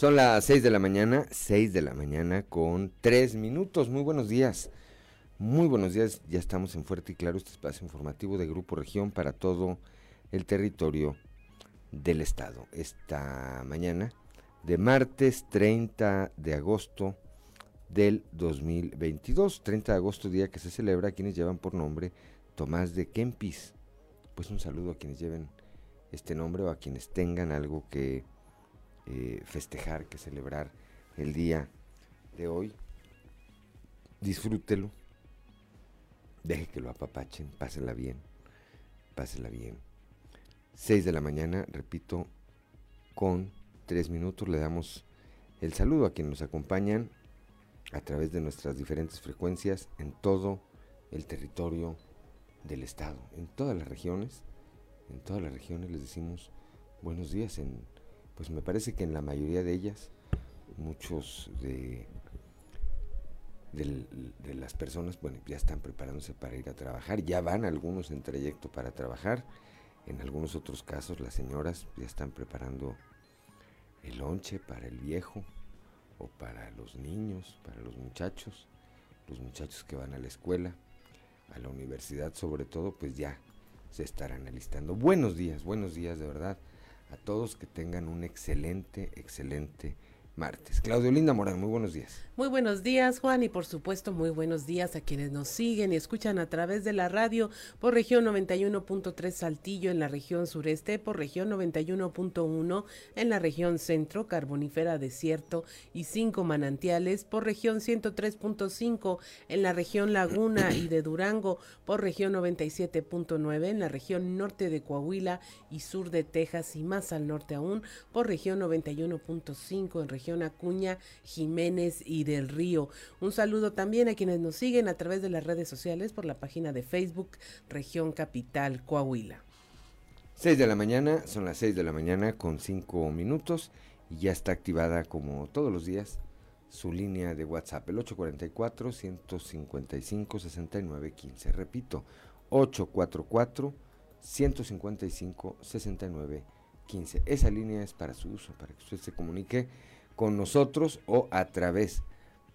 Son las 6 de la mañana, 6 de la mañana con 3 minutos. Muy buenos días. Muy buenos días. Ya estamos en Fuerte y Claro, este espacio informativo de Grupo Región para todo el territorio del estado. Esta mañana de martes 30 de agosto del 2022. 30 de agosto, día que se celebra a quienes llevan por nombre Tomás de Kempis. Pues un saludo a quienes lleven este nombre o a quienes tengan algo que eh, festejar, que celebrar el día de hoy. Disfrútelo. Deje que lo apapachen, pásela bien, pásela bien. 6 de la mañana, repito, con 3 minutos le damos el saludo a quienes nos acompañan a través de nuestras diferentes frecuencias en todo el territorio del estado, en todas las regiones, en todas las regiones les decimos buenos días en pues me parece que en la mayoría de ellas, muchos de, las personas, bueno, ya están preparándose para ir a trabajar, ya van algunos en trayecto para trabajar, en algunos otros casos las señoras ya están preparando el lonche para el viejo o para los niños, para los muchachos, los muchachos que van a la escuela, a la universidad sobre todo, pues ya se estarán alistando. Buenos días, buenos días de verdad a todos que tengan un excelente, excelente martes. Claudio Linda Morán, muy buenos días. Muy buenos días, Juan, y por supuesto, muy buenos días a quienes nos siguen y escuchan a través de la radio por región 91.3 Saltillo en la región sureste, por región 91.1 en la región centro, carbonífera desierto y cinco manantiales, por región 103.5 en la región Laguna y de Durango, por región 97.9 en la región norte de Coahuila y sur de Texas y más al norte aún, por región 91.5 en región Acuña, Jiménez y del Río. Un saludo también a quienes nos siguen a través de las redes sociales por la página de Facebook Región Capital Coahuila. 6 de la mañana, son las 6 de la mañana con 5 minutos y ya está activada como todos los días su línea de WhatsApp, el 844-155-6915. Repito, 844-155-6915. Esa línea es para su uso, para que usted se comunique con nosotros o a través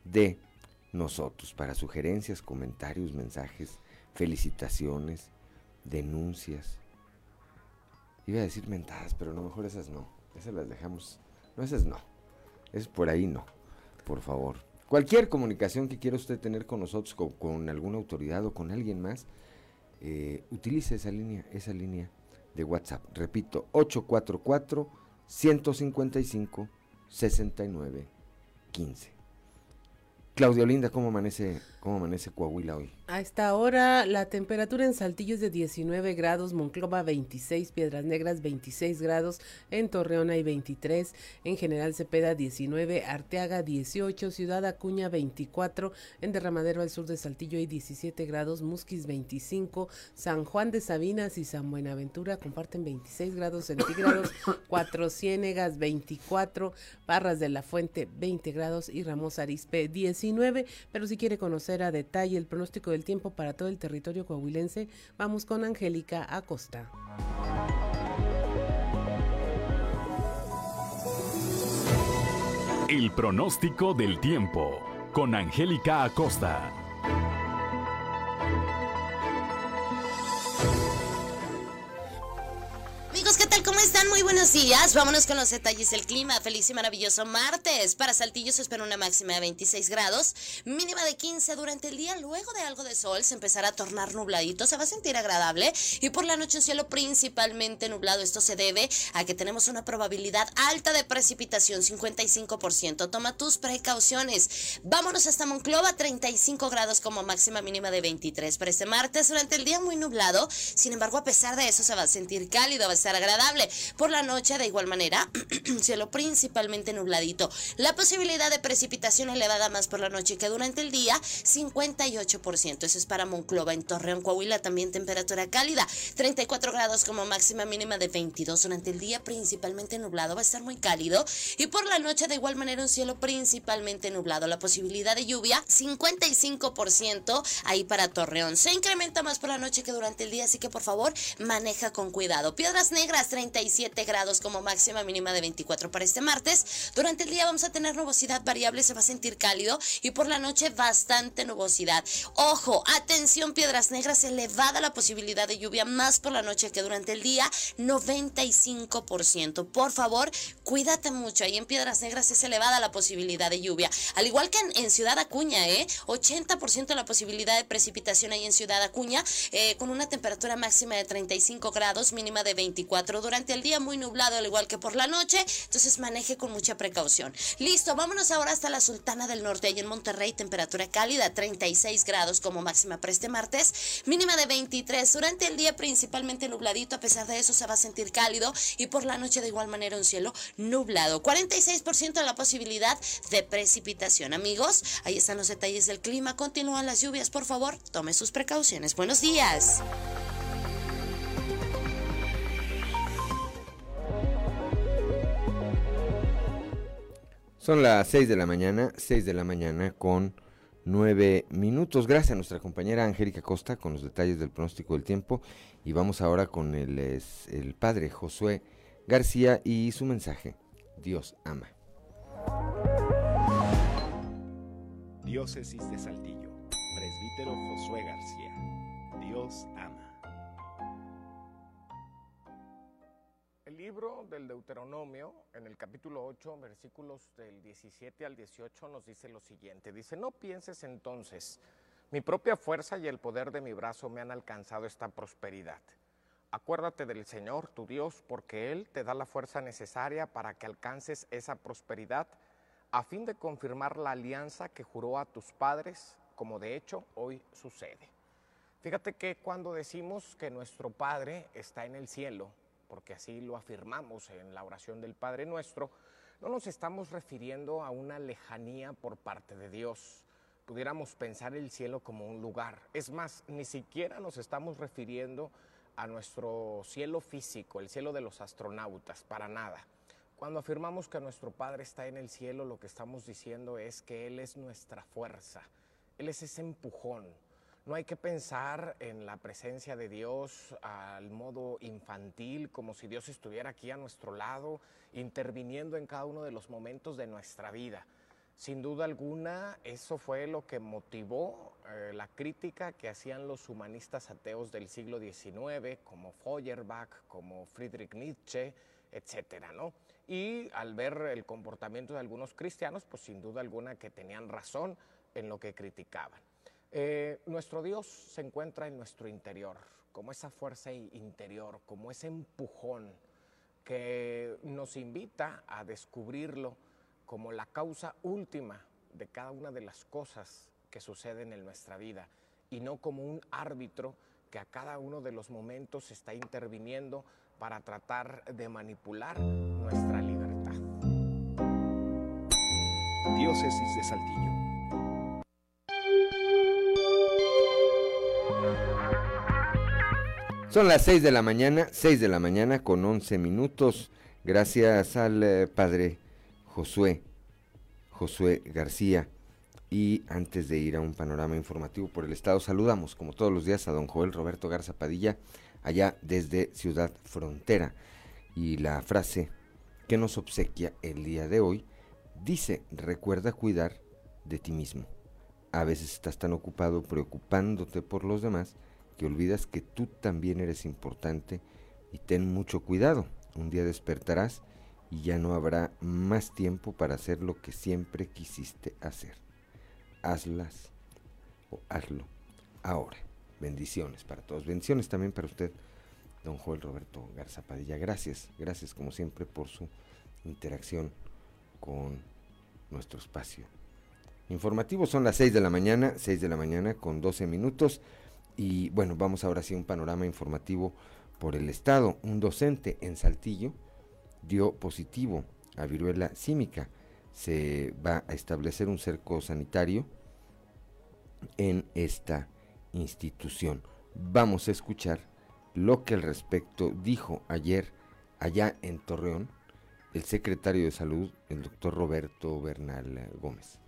de nosotros para sugerencias, comentarios, mensajes, felicitaciones, denuncias. Iba a decir mentadas, pero lo mejor esas no. Esas las dejamos. No, esas no. Es por ahí no. Por favor. Cualquier comunicación que quiera usted tener con nosotros, con, alguna autoridad o con alguien más, eh, utilice esa línea, esa línea de WhatsApp. Repito, 844 155 69 15. Claudio Linda, ¿cómo amanece, ¿cómo amanece Coahuila hoy? A esta hora la temperatura en Saltillo es de 19 grados, Monclova 26, Piedras Negras 26 grados, en Torreón hay 23, en General Cepeda 19, Arteaga 18, Ciudad Acuña 24, en Derramadero al sur de Saltillo hay 17 grados, Musquis 25, San Juan de Sabinas y San Buenaventura comparten 26 grados centígrados, Cuatro Ciénegas 24, Parras de la Fuente 20 grados y Ramos Arispe 19, pero si quiere conocer a detalle el pronóstico del tiempo para todo el territorio coahuilense, vamos con Angélica Acosta. El pronóstico del tiempo con Angélica Acosta. ¿Cómo están? Muy buenos días. Vámonos con los detalles del clima. Feliz y maravilloso martes. Para Saltillo se espera una máxima de 26 grados, mínima de 15 durante el día. Luego de algo de sol se empezará a tornar nubladito. Se va a sentir agradable y por la noche un cielo principalmente nublado. Esto se debe a que tenemos una probabilidad alta de precipitación, 55%. Toma tus precauciones. Vámonos hasta Monclova, 35 grados como máxima mínima de 23. Para este martes durante el día muy nublado. Sin embargo, a pesar de eso se va a sentir cálido, va a estar agradable. Por la noche, de igual manera, cielo principalmente nubladito. La posibilidad de precipitación elevada más por la noche que durante el día, 58%. Eso es para Monclova. En Torreón, Coahuila, también temperatura cálida. 34 grados como máxima mínima de 22 durante el día, principalmente nublado. Va a estar muy cálido. Y por la noche, de igual manera, un cielo principalmente nublado. La posibilidad de lluvia, 55% ahí para Torreón. Se incrementa más por la noche que durante el día, así que por favor, maneja con cuidado. Piedras Negras, 37 grados como máxima mínima de 24 para este martes. Durante el día vamos a tener nubosidad variable, se va a sentir cálido y por la noche bastante nubosidad. Ojo, atención, Piedras Negras, elevada la posibilidad de lluvia más por la noche que durante el día, 95%. Por favor, cuídate mucho. Ahí en Piedras Negras es elevada la posibilidad de lluvia. Al igual que en, Ciudad Acuña, ¿eh? 80% la posibilidad de precipitación ahí en Ciudad Acuña, eh, con una temperatura máxima de 35 grados, mínima de 24. Durante el día muy nublado, al igual que por la noche, entonces maneje con mucha precaución. Listo, vámonos ahora hasta la Sultana del Norte, ahí en Monterrey, temperatura cálida, 36 grados como máxima para este martes, mínima de 23. Durante el día principalmente nubladito, a pesar de eso se va a sentir cálido y por la noche de igual manera un cielo nublado. 46% de la posibilidad de precipitación. Amigos, ahí están los detalles del clima. Continúan las lluvias, por favor, tome sus precauciones. Buenos días. Son las 6 de la mañana, 6 de la mañana con 9 minutos. Gracias a nuestra compañera Angélica Costa con los detalles del pronóstico del tiempo. Y vamos ahora con el, el padre Josué García y su mensaje. Dios ama. Diócesis de Saltillo. Presbítero Josué García. Dios ama. Libro del Deuteronomio, en el capítulo 8, versículos del 17 al 18, nos dice lo siguiente. Dice, no pienses entonces, mi propia fuerza y el poder de mi brazo me han alcanzado esta prosperidad. Acuérdate del Señor, tu Dios, porque Él te da la fuerza necesaria para que alcances esa prosperidad, a fin de confirmar la alianza que juró a tus padres, como de hecho hoy sucede. Fíjate que cuando decimos que nuestro Padre está en el cielo, porque así lo afirmamos en la oración del Padre Nuestro, no nos estamos refiriendo a una lejanía por parte de Dios. Pudiéramos pensar el cielo como un lugar. Es más, ni siquiera nos estamos refiriendo a nuestro cielo físico, el cielo de los astronautas, para nada. Cuando afirmamos que nuestro Padre está en el cielo, lo que estamos diciendo es que Él es nuestra fuerza, Él es ese empujón, no hay que pensar en la presencia de Dios al modo infantil, como si Dios estuviera aquí a nuestro lado, interviniendo en cada uno de los momentos de nuestra vida. Sin duda alguna, eso fue lo que motivó eh, la crítica que hacían los humanistas ateos del siglo XIX, como Feuerbach, como Friedrich Nietzsche, etcétera, ¿no? Y al ver el comportamiento de algunos cristianos, pues sin duda alguna que tenían razón en lo que criticaban. Eh, nuestro Dios se encuentra en nuestro interior, como esa fuerza interior, como ese empujón que nos invita a descubrirlo como la causa última de cada una de las cosas que suceden en nuestra vida y no como un árbitro que a cada uno de los momentos está interviniendo para tratar de manipular nuestra libertad. Diócesis de Saltillo. Son las 6 de la mañana, 6 de la mañana con 11 minutos. Gracias al eh, padre Josué, Josué García. Y antes de ir a un panorama informativo por el estado, saludamos como todos los días a don Joel Roberto Garza Padilla, allá desde Ciudad Frontera. Y la frase que nos obsequia el día de hoy dice, recuerda cuidar de ti mismo. A veces estás tan ocupado preocupándote por los demás que olvidas que tú también eres importante y ten mucho cuidado. Un día despertarás y ya no habrá más tiempo para hacer lo que siempre quisiste hacer. Hazlas o hazlo ahora. Bendiciones para todos. Bendiciones también para usted, don Joel Roberto Garza Padilla. Gracias, gracias como siempre por su interacción con nuestro espacio. Informativo son las 6 de la mañana, 6 de la mañana con 12 minutos. Y bueno, vamos ahora sí a un panorama informativo por el Estado. Un docente en Saltillo dio positivo a viruela símica. Se va a establecer un cerco sanitario en esta institución. Vamos a escuchar lo que al respecto dijo ayer allá en Torreón el secretario de Salud, el doctor Roberto Bernal Gómez.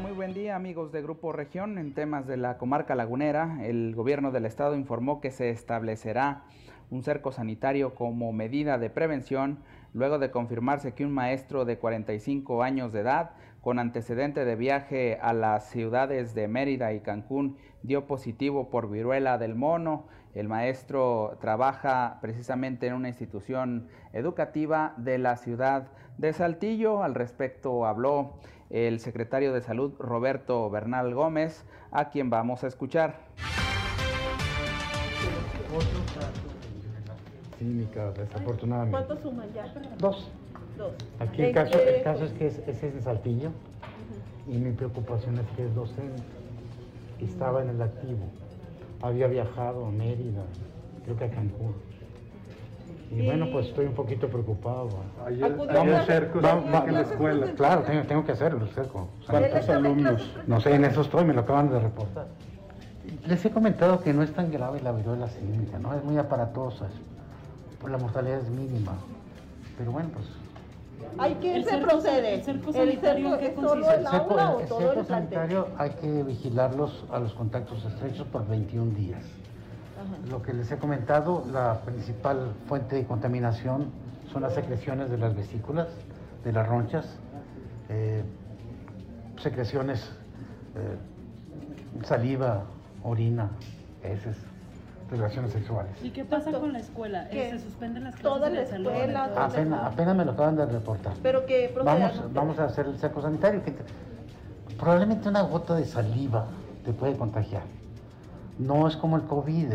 Muy buen día amigos de Grupo Región. En temas de la comarca lagunera, el gobierno del estado informó que se establecerá un cerco sanitario como medida de prevención luego de confirmarse que un maestro de 45 años de edad con antecedente de viaje a las ciudades de Mérida y Cancún dio positivo por viruela del mono. El maestro trabaja precisamente en una institución educativa de la ciudad de Saltillo. Al respecto habló el secretario de Salud Roberto Bernal Gómez, a quien vamos a escuchar. desafortunadamente. ¿Cuántos suman ya? Dos. Dos. Aquí el caso, el caso es que ese es de Saltillo y mi preocupación es que es docente. Estaba en el activo. Había viajado a Mérida, creo que a Cancún. Y bueno, pues estoy un poquito preocupado. Ayer, vamos cercos en la escuela. Claro, tengo, tengo que hacerlo, cerco. ¿Cuántos alumnos? No sé, en eso estoy, me lo acaban de reportar. Les he comentado que no es tan grave la viruela símica, ¿no? Es muy aparatosa, pues la mortalidad es mínima. Pero bueno, pues ¿Hay que se procede? ¿El cerco sanitario ¿qué solo el aula o todo el, sanitario hay que vigilarlos a los contactos estrechos por 21 días. Lo que les he comentado, la principal fuente de contaminación son las secreciones de las vesículas, de las ronchas, eh, secreciones, eh, saliva, orina, heces relaciones sexuales. ¿Y qué pasa con la escuela? ¿Se suspenden las clases Toda la escuela. Apenas, apenas me lo acaban de reportar. Pero que vamos, vamos a hacer el saco sanitario. probablemente una gota de saliva te puede contagiar. No es como el COVID,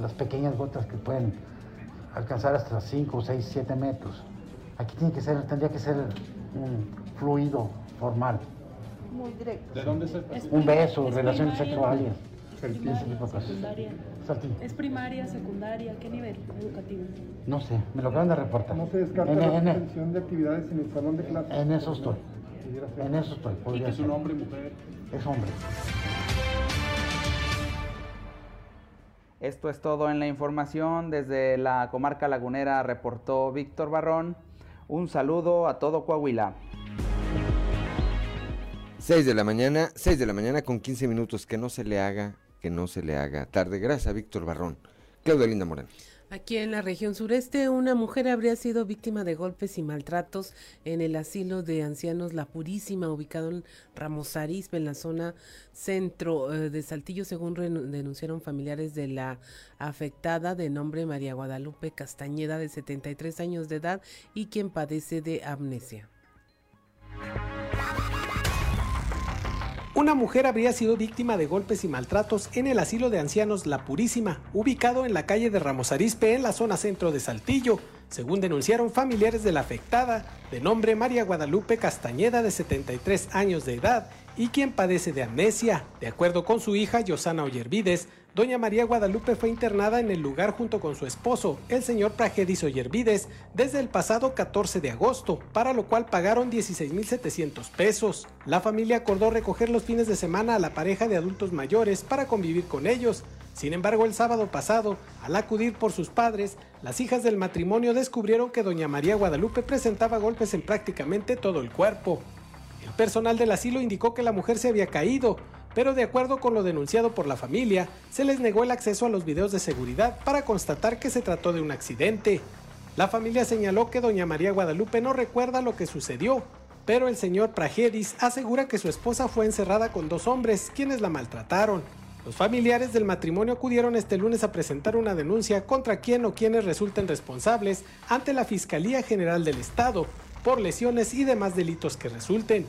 las pequeñas gotas que pueden alcanzar hasta 5, 6, 7 metros. Aquí tiene que ser, tendría que ser un fluido formal. Muy directo. ¿De dónde se Un beso, relaciones sexuales. ¿Es primaria, secundaria? ¿Qué nivel educativo? No sé, me lo acaban de reportar. ¿No se descarta la suspensión de actividades en el salón de clases? En eso estoy. En eso estoy. ¿Y es un hombre mujer? Es hombre. Esto es todo en la información. Desde la comarca lagunera reportó Víctor Barrón. Un saludo a todo Coahuila. 6 de la mañana, 6 de la mañana con 15 minutos, que no se le haga que no se le haga tarde. Gracias Víctor Barrón. Claudia Linda. Aquí en la región sureste, una mujer habría sido víctima de golpes y maltratos en el asilo de ancianos La Purísima, ubicado en Ramos Arizpe, en la zona centro eh, de Saltillo, según denunciaron familiares de la afectada de nombre María Guadalupe Castañeda, de 73 años de edad, y quien padece de amnesia. Una mujer habría sido víctima de golpes y maltratos en el asilo de ancianos La Purísima, ubicado en la calle de Ramos Arizpe, en la zona centro de Saltillo, según denunciaron familiares de la afectada, de nombre María Guadalupe Castañeda, de 73 años de edad, y quien padece de amnesia. De acuerdo con su hija, Yosana Ollervides, Doña María Guadalupe fue internada en el lugar junto con su esposo, el señor Pragedis Ollervides, desde el pasado 14 de agosto, para lo cual pagaron 16.700 pesos. La familia acordó recoger los fines de semana a la pareja de adultos mayores para convivir con ellos. Sin embargo, el sábado pasado, al acudir por sus padres, las hijas del matrimonio descubrieron que doña María Guadalupe presentaba golpes en prácticamente todo el cuerpo. El personal del asilo indicó que la mujer se había caído, pero de acuerdo con lo denunciado por la familia, se les negó el acceso a los videos de seguridad para constatar que se trató de un accidente. La familia señaló que doña María Guadalupe no recuerda lo que sucedió, pero el señor Pragedis asegura que su esposa fue encerrada con dos hombres, quienes la maltrataron. Los familiares del matrimonio acudieron este lunes a presentar una denuncia contra quien o quienes resulten responsables ante la Fiscalía General del Estado por lesiones y demás delitos que resulten.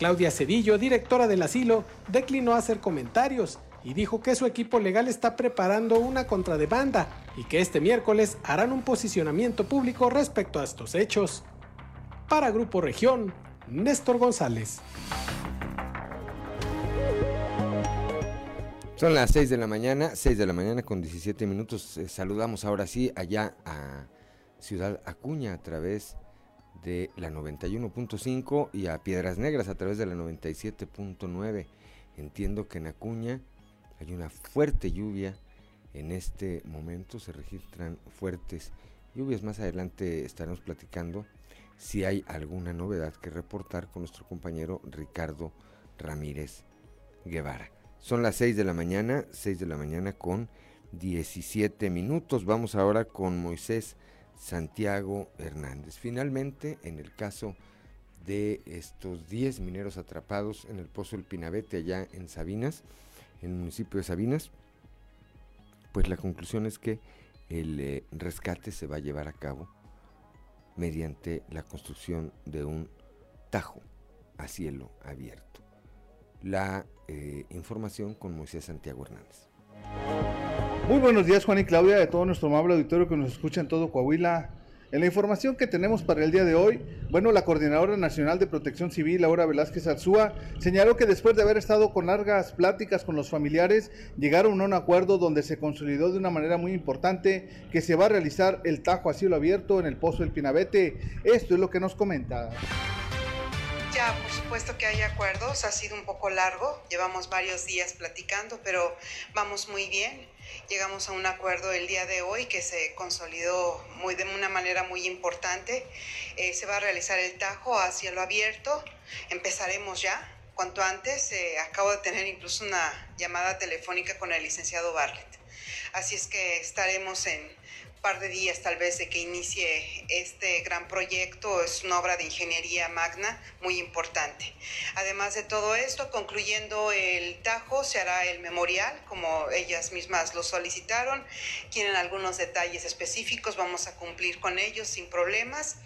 Claudia Cedillo, directora del asilo, declinó hacer comentarios y dijo que su equipo legal está preparando una contrademanda y que este miércoles harán un posicionamiento público respecto a estos hechos. Para Grupo Región, Néstor González. Son las 6 de la mañana, 6 de la mañana con 17 minutos. Eh, saludamos ahora sí allá a Ciudad Acuña a través de la 91.5 y a Piedras Negras a través de la 97.9. Entiendo que en Acuña hay una fuerte lluvia en este momento, se registran fuertes lluvias. Más adelante estaremos platicando si hay alguna novedad que reportar con nuestro compañero Ricardo Ramírez Guevara. Son las 6 de la mañana, 6 de la mañana con 17 minutos. Vamos ahora con Moisés Santiago Hernández. Finalmente, en el caso de estos 10 mineros atrapados en el Pozo del Pinabete allá en Sabinas, en el municipio de Sabinas, pues la conclusión es que el eh, rescate se va a llevar a cabo mediante la construcción de un tajo a cielo abierto. La eh, información con Moisés Santiago Hernández. Muy buenos días Juan y Claudia, de todo nuestro amable auditorio que nos escucha en todo Coahuila. En la información que tenemos para el día de hoy, bueno, la Coordinadora Nacional de Protección Civil, Laura Velázquez Arzúa, señaló que después de haber estado con largas pláticas con los familiares, llegaron a un acuerdo donde se consolidó de una manera muy importante que se va a realizar el tajo a cielo abierto en el Pozo del Pinabete. Esto es lo que nos comenta. Ya, por supuesto que hay acuerdos, ha sido un poco largo, llevamos varios días platicando, pero vamos muy bien. Llegamos a un acuerdo el día de hoy que se consolidó muy, de una manera muy importante. Eh, se va a realizar el tajo a cielo abierto, empezaremos ya cuanto antes. Eh, acabo de tener incluso una llamada telefónica con el licenciado Bartlett. Así es que estaremos en par de días tal vez de que inicie este gran proyecto. Es una obra de ingeniería magna muy importante. Además de todo esto, concluyendo el Tajo, se hará el memorial, como ellas mismas lo solicitaron. Tienen algunos detalles específicos, vamos a cumplir con ellos sin problemas.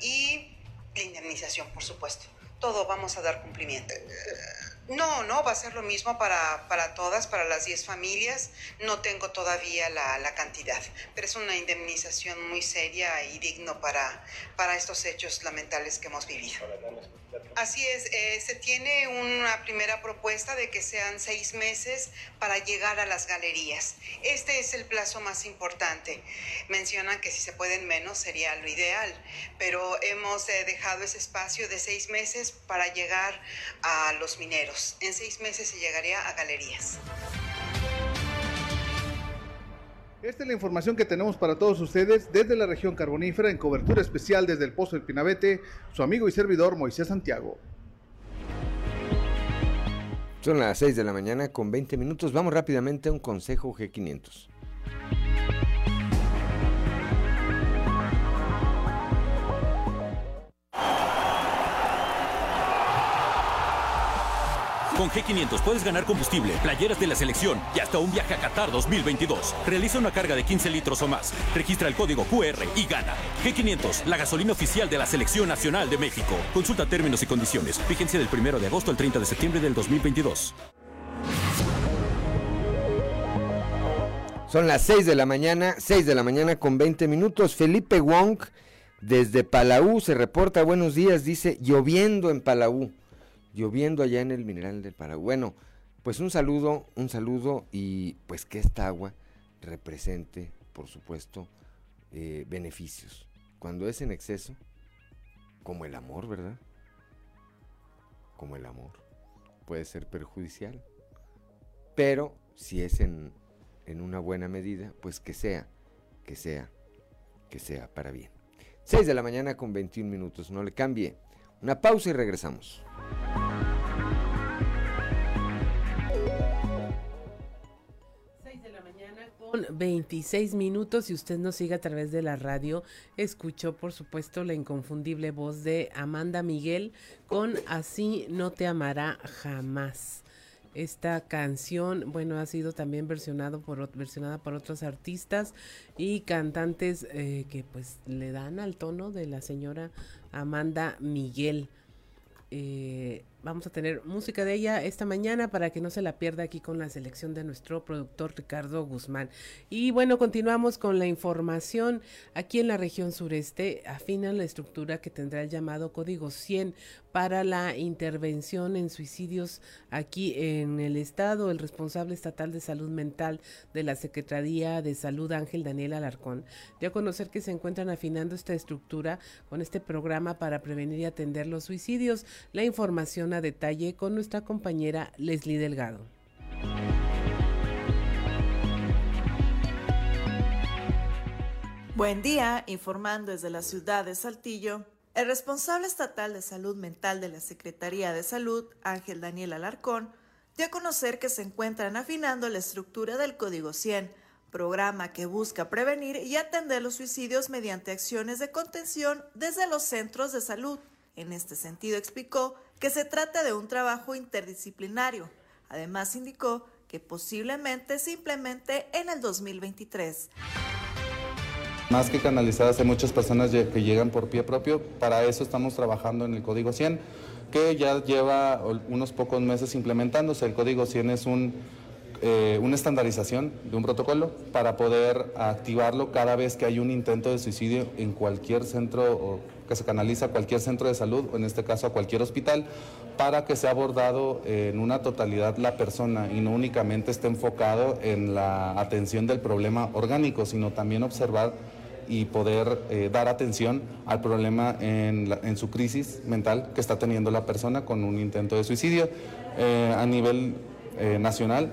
Y la indemnización, por supuesto. Todo vamos a dar cumplimiento. No, no, va a ser lo mismo para, para todas, para las 10 familias. No tengo todavía la, la, cantidad, pero es una indemnización muy seria y digno para, para estos hechos lamentables que hemos vivido. Así es, eh, se tiene una primera propuesta de que sean seis meses para llegar a las galerías. Este es el plazo más importante. Mencionan que si se pueden menos sería lo ideal, pero hemos eh, dejado ese espacio de seis meses para llegar a los mineros. En seis meses se llegaría a galerías. Esta es la información que tenemos para todos ustedes desde la región carbonífera en cobertura especial desde el Pozo del Pinabete, su amigo y servidor Moisés Santiago. Son las 6 de la mañana con 20 minutos. Vamos rápidamente a un consejo G500. Con G500 puedes ganar combustible, playeras de la selección y hasta un viaje a Qatar 2022. Realiza una carga de 15 litros o más. Registra el código QR y gana. G500, la gasolina oficial de la Selección Nacional de México. Consulta términos y condiciones. Vigencia del 1 de agosto al 30 de septiembre del 2022. Son las 6 de la mañana, 6 de la mañana con 20 minutos. Felipe Wong desde Palau se reporta, buenos días, dice, lloviendo en Palau lloviendo allá en el mineral del Paraguay. Bueno, pues un saludo, un saludo y pues que esta agua represente, por supuesto, eh, beneficios. Cuando es en exceso, como el amor, ¿verdad? Como el amor, puede ser perjudicial. Pero si es en, en una buena medida, pues que sea, que sea, que sea para bien. 6 de la mañana con 21 minutos, no le cambie. Una pausa y regresamos. 26 minutos y usted nos sigue a través de la radio. Escuchó, por supuesto, la inconfundible voz de Amanda Miguel con Así no te amará jamás. Esta canción, bueno, ha sido también versionado por, versionada por otros artistas y cantantes eh, que pues le dan al tono de la señora Amanda Miguel. Eh, Vamos a tener música de ella esta mañana para que no se la pierda aquí con la selección de nuestro productor Ricardo Guzmán. Y bueno, continuamos con la información. Aquí en la región sureste afinan la estructura que tendrá el llamado Código 100 para la intervención en suicidios aquí en el estado. El responsable estatal de salud mental de la Secretaría de Salud, Ángel Daniel Alarcón, dio a conocer que se encuentran afinando esta estructura con este programa para prevenir y atender los suicidios. La información detalle con nuestra compañera Leslie Delgado. Buen día, informando desde la ciudad de Saltillo. El responsable estatal de salud mental de la Secretaría de Salud, Ángel Daniel Alarcón, dio a conocer que se encuentran afinando la estructura del Código 100, programa que busca prevenir y atender los suicidios mediante acciones de contención desde los centros de salud. En este sentido, explicó que se trata de un trabajo interdisciplinario. Además, indicó que posiblemente se implemente en el 2023. Más que canalizadas, hay muchas personas que llegan por pie propio. Para eso estamos trabajando en el Código 100, que ya lleva unos pocos meses implementándose. El Código 100 es un, eh, una estandarización de un protocolo para poder activarlo cada vez que hay un intento de suicidio en cualquier centro que se canaliza a cualquier centro de salud, o en este caso a cualquier hospital, para que sea abordado en una totalidad la persona y no únicamente esté enfocado en la atención del problema orgánico, sino también observar y poder eh, dar atención al problema en, su crisis mental que está teniendo la persona con un intento de suicidio. Eh, a nivel eh, nacional,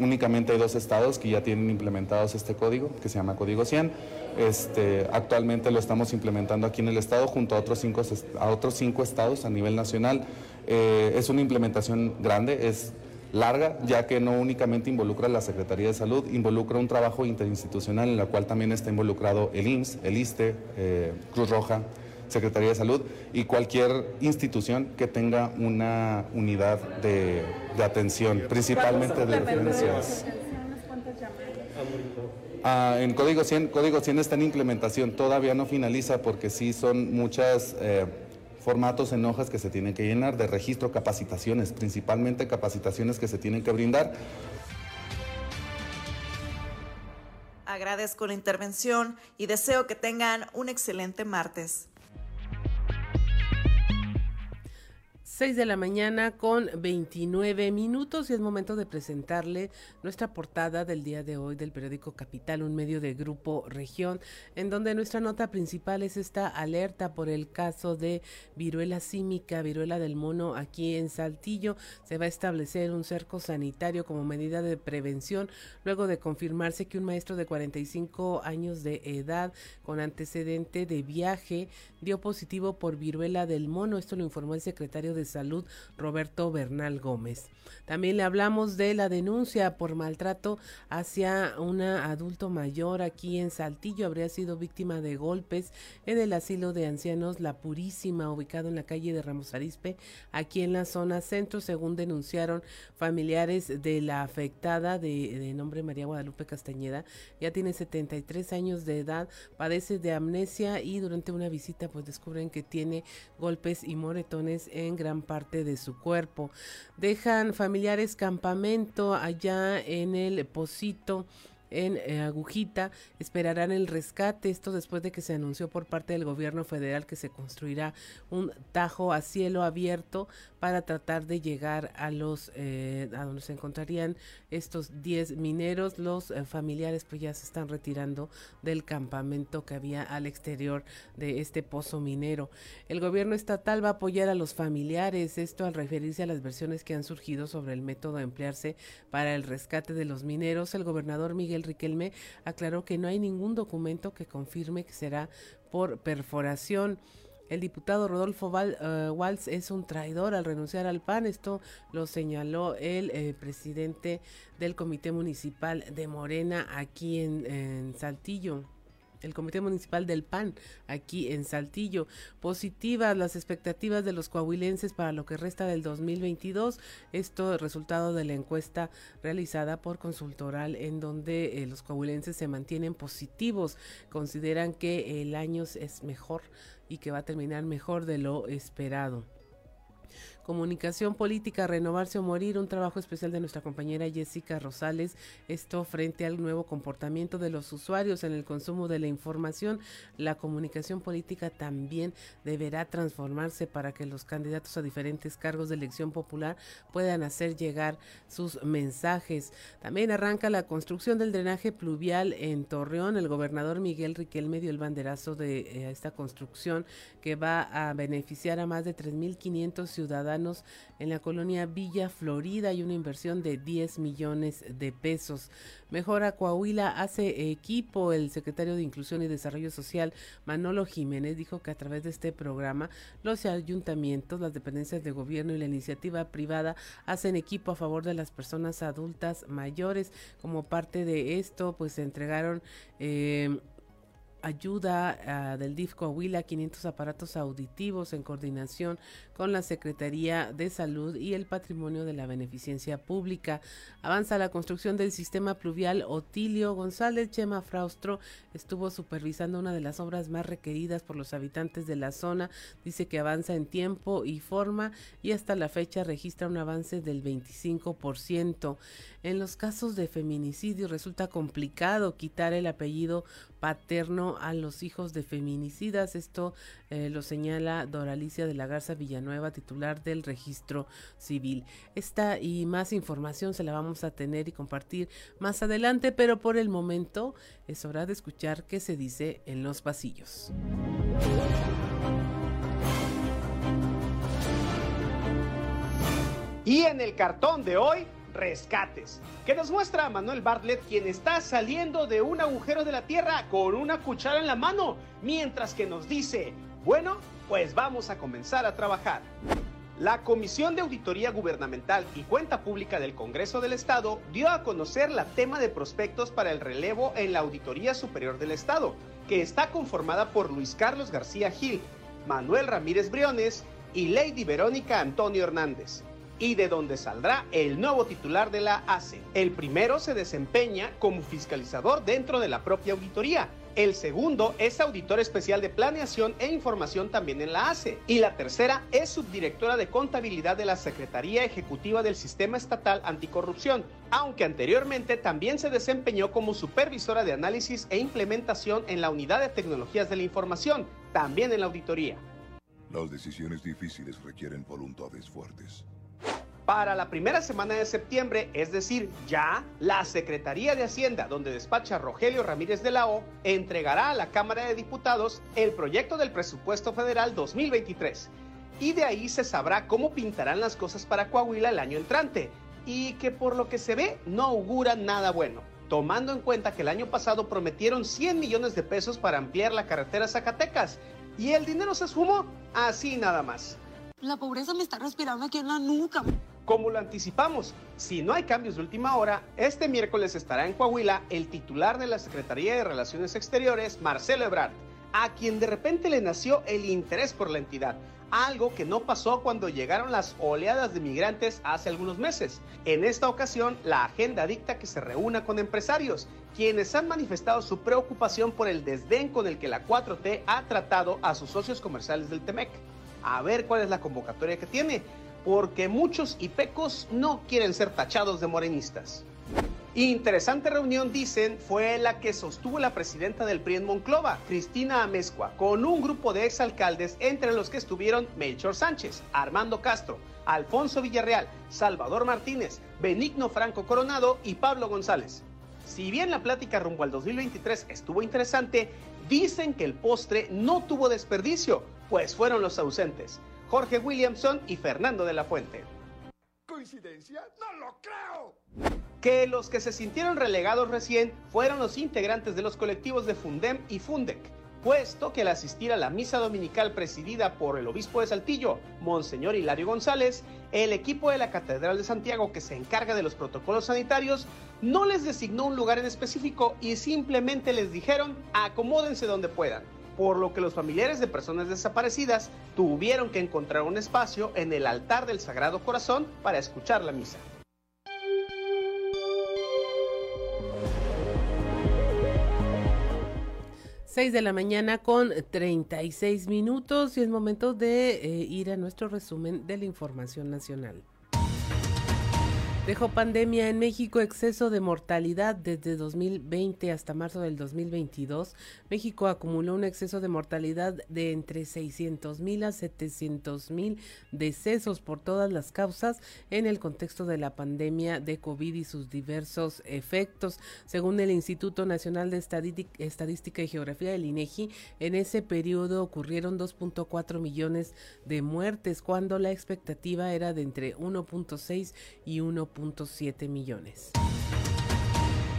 únicamente hay dos estados que ya tienen implementados este código, que se llama Código 100 este, actualmente lo estamos implementando aquí en el estado junto a otros cinco, a otros cinco estados a nivel nacional. Eh, es una implementación grande, es larga, ya que no únicamente involucra a la Secretaría de Salud, involucra un trabajo interinstitucional en el cual también está involucrado el IMSS, el ISTE, eh, Cruz Roja, Secretaría de Salud y cualquier institución que tenga una unidad de, atención, principalmente de referencias. Ah, en Código 100, Código 100 está en implementación, todavía no finaliza porque sí son muchas eh, formatos en hojas que se tienen que llenar de registro, capacitaciones, principalmente capacitaciones que se tienen que brindar. Agradezco la intervención y deseo que tengan un excelente martes. 6 de la mañana con 29 minutos y es momento de presentarle nuestra portada del día de hoy del periódico Capital, un medio de Grupo Región, en donde nuestra nota principal es esta alerta por el caso de viruela símica, viruela del mono aquí en Saltillo. Se va a establecer un cerco sanitario como medida de prevención luego de confirmarse que un maestro de 45 años de edad con antecedente de viaje dio positivo por viruela del mono. Esto lo informó el secretario de Salud, Roberto Bernal Gómez. También le hablamos de la denuncia por maltrato hacia una adulto mayor aquí en Saltillo. Habría sido víctima de golpes en el asilo de ancianos La Purísima, ubicado en la calle de Ramos Arispe, aquí en la zona centro, según denunciaron familiares de la afectada de, de nombre María Guadalupe Castañeda. Ya tiene 73 años de edad, padece de amnesia y durante una visita pues descubren que tiene golpes y moretones en gran parte de su cuerpo. Dejan familiares campamento allá en el Pocito en eh, Agujita esperarán el rescate. Esto después de que se anunció por parte del gobierno federal que se construirá un tajo a cielo abierto para tratar de llegar a los eh, a donde se encontrarían estos 10 mineros. Los eh, familiares pues ya se están retirando del campamento que había al exterior de este pozo minero. El gobierno estatal va a apoyar a los familiares, esto al referirse a las versiones que han surgido sobre el método a emplearse para el rescate de los mineros. El gobernador Miguel Riquelme aclaró que no hay ningún documento que confirme que será por perforación. El diputado Rodolfo eh, Walz es un traidor al renunciar al PAN. Esto lo señaló el eh, presidente del Comité Municipal de Morena aquí en Saltillo el Comité Municipal del PAN aquí en Saltillo. Positivas las expectativas de los coahuilenses para lo que resta del 2022. Esto es resultado de la encuesta realizada por Consultoral en donde eh, los coahuilenses se mantienen positivos. Consideran que el año es mejor y que va a terminar mejor de lo esperado. Comunicación Política, Renovarse o Morir, un trabajo especial de nuestra compañera Jessica Rosales. Esto frente al nuevo comportamiento de los usuarios en el consumo de la información. La comunicación política también deberá transformarse para que los candidatos a diferentes cargos de elección popular puedan hacer llegar sus mensajes. También arranca la construcción del drenaje pluvial en Torreón. El gobernador Miguel Riquelme dio el banderazo de eh, esta construcción que va a beneficiar a más de 3.500 ciudadanos en la colonia Villa Florida y una inversión de 10 millones de pesos. Mejora Coahuila hace equipo. El secretario de Inclusión y Desarrollo Social, Manolo Jiménez, dijo que a través de este programa los ayuntamientos, las dependencias de gobierno y la iniciativa privada hacen equipo a favor de las personas adultas mayores. Como parte de esto, pues se entregaron eh, ayuda ah, del DIF Coahuila 500 aparatos auditivos en coordinación con la Secretaría de Salud y el Patrimonio de la Beneficencia Pública. Avanza la construcción del sistema pluvial Otilio González. Chema Fraustro estuvo supervisando una de las obras más requeridas por los habitantes de la zona. Dice que avanza en tiempo y forma y hasta la fecha registra un avance del 25%. En los casos de feminicidio resulta complicado quitar el apellido paterno a los hijos de feminicidas. Esto eh, lo señala Doralicia de la Garza Villanueva, titular del registro civil. Esta y más información se la vamos a tener y compartir más adelante, pero por el momento es hora de escuchar qué se dice en los pasillos. Y en el cartón de hoy rescates, que nos muestra a Manuel Bartlett quien está saliendo de un agujero de la tierra con una cuchara en la mano, mientras que nos dice, bueno, pues vamos a comenzar a trabajar. La Comisión de Auditoría Gubernamental y Cuenta Pública del Congreso del Estado dio a conocer la tema de prospectos para el relevo en la Auditoría Superior del Estado, que está conformada por Luis Carlos García Gil, Manuel Ramírez Briones y Lady Verónica Antonio Hernández y de donde saldrá el nuevo titular de la ACE. El primero se desempeña como fiscalizador dentro de la propia auditoría. El segundo es auditor especial de planeación e información también en la ACE. Y la tercera es subdirectora de contabilidad de la Secretaría Ejecutiva del Sistema Estatal Anticorrupción, aunque anteriormente también se desempeñó como supervisora de análisis e implementación en la Unidad de Tecnologías de la Información, también en la auditoría. Las decisiones difíciles requieren voluntades fuertes. Para la primera semana de septiembre, es decir, ya, la Secretaría de Hacienda, donde despacha Rogelio Ramírez de la O, entregará a la Cámara de Diputados el proyecto del presupuesto federal 2023. Y de ahí se sabrá cómo pintarán las cosas para Coahuila el año entrante, y que por lo que se ve no augura nada bueno, tomando en cuenta que el año pasado prometieron 100 millones de pesos para ampliar la carretera Zacatecas, y el dinero se esfumó así nada más. La pobreza me está respirando aquí en la nuca. Como lo anticipamos, si no hay cambios de última hora, este miércoles estará en Coahuila el titular de la Secretaría de Relaciones Exteriores, Marcelo Ebrard, a quien de repente le nació el interés por la entidad, algo que no pasó cuando llegaron las oleadas de migrantes hace algunos meses. En esta ocasión, la agenda dicta que se reúna con empresarios, quienes han manifestado su preocupación por el desdén con el que la 4T ha tratado a sus socios comerciales del TEMEC. A ver cuál es la convocatoria que tiene, porque muchos hipecos no quieren ser tachados de morenistas. Interesante reunión, dicen, fue la que sostuvo la presidenta del PRI en Monclova, Cristina Amezcua, con un grupo de exalcaldes, entre los que estuvieron Melchor Sánchez, Armando Castro, Alfonso Villarreal, Salvador Martínez, Benigno Franco Coronado y Pablo González. Si bien la plática rumbo al 2023 estuvo interesante, dicen que el postre no tuvo desperdicio, pues fueron los ausentes, Jorge Williamson y Fernando de la Fuente. ¿Coincidencia? No lo creo. Que los que se sintieron relegados recién fueron los integrantes de los colectivos de Fundem y Fundec, puesto que al asistir a la misa dominical presidida por el obispo de Saltillo, Monseñor Hilario González, el equipo de la Catedral de Santiago que se encarga de los protocolos sanitarios no les designó un lugar en específico y simplemente les dijeron acomódense donde puedan por lo que los familiares de personas desaparecidas tuvieron que encontrar un espacio en el altar del Sagrado Corazón para escuchar la misa. 6 de la mañana con 36 minutos y es momento de eh, ir a nuestro resumen de la información nacional. Dejó pandemia en México exceso de mortalidad desde 2020 hasta marzo del 2022. México acumuló un exceso de mortalidad de entre 600 mil a 700 mil decesos por todas las causas en el contexto de la pandemia de COVID y sus diversos efectos. Según el Instituto Nacional de Estadística y Geografía del INEGI, en ese periodo ocurrieron 2.4 millones de muertes cuando la expectativa era de entre 1.6 y 1 siete millones.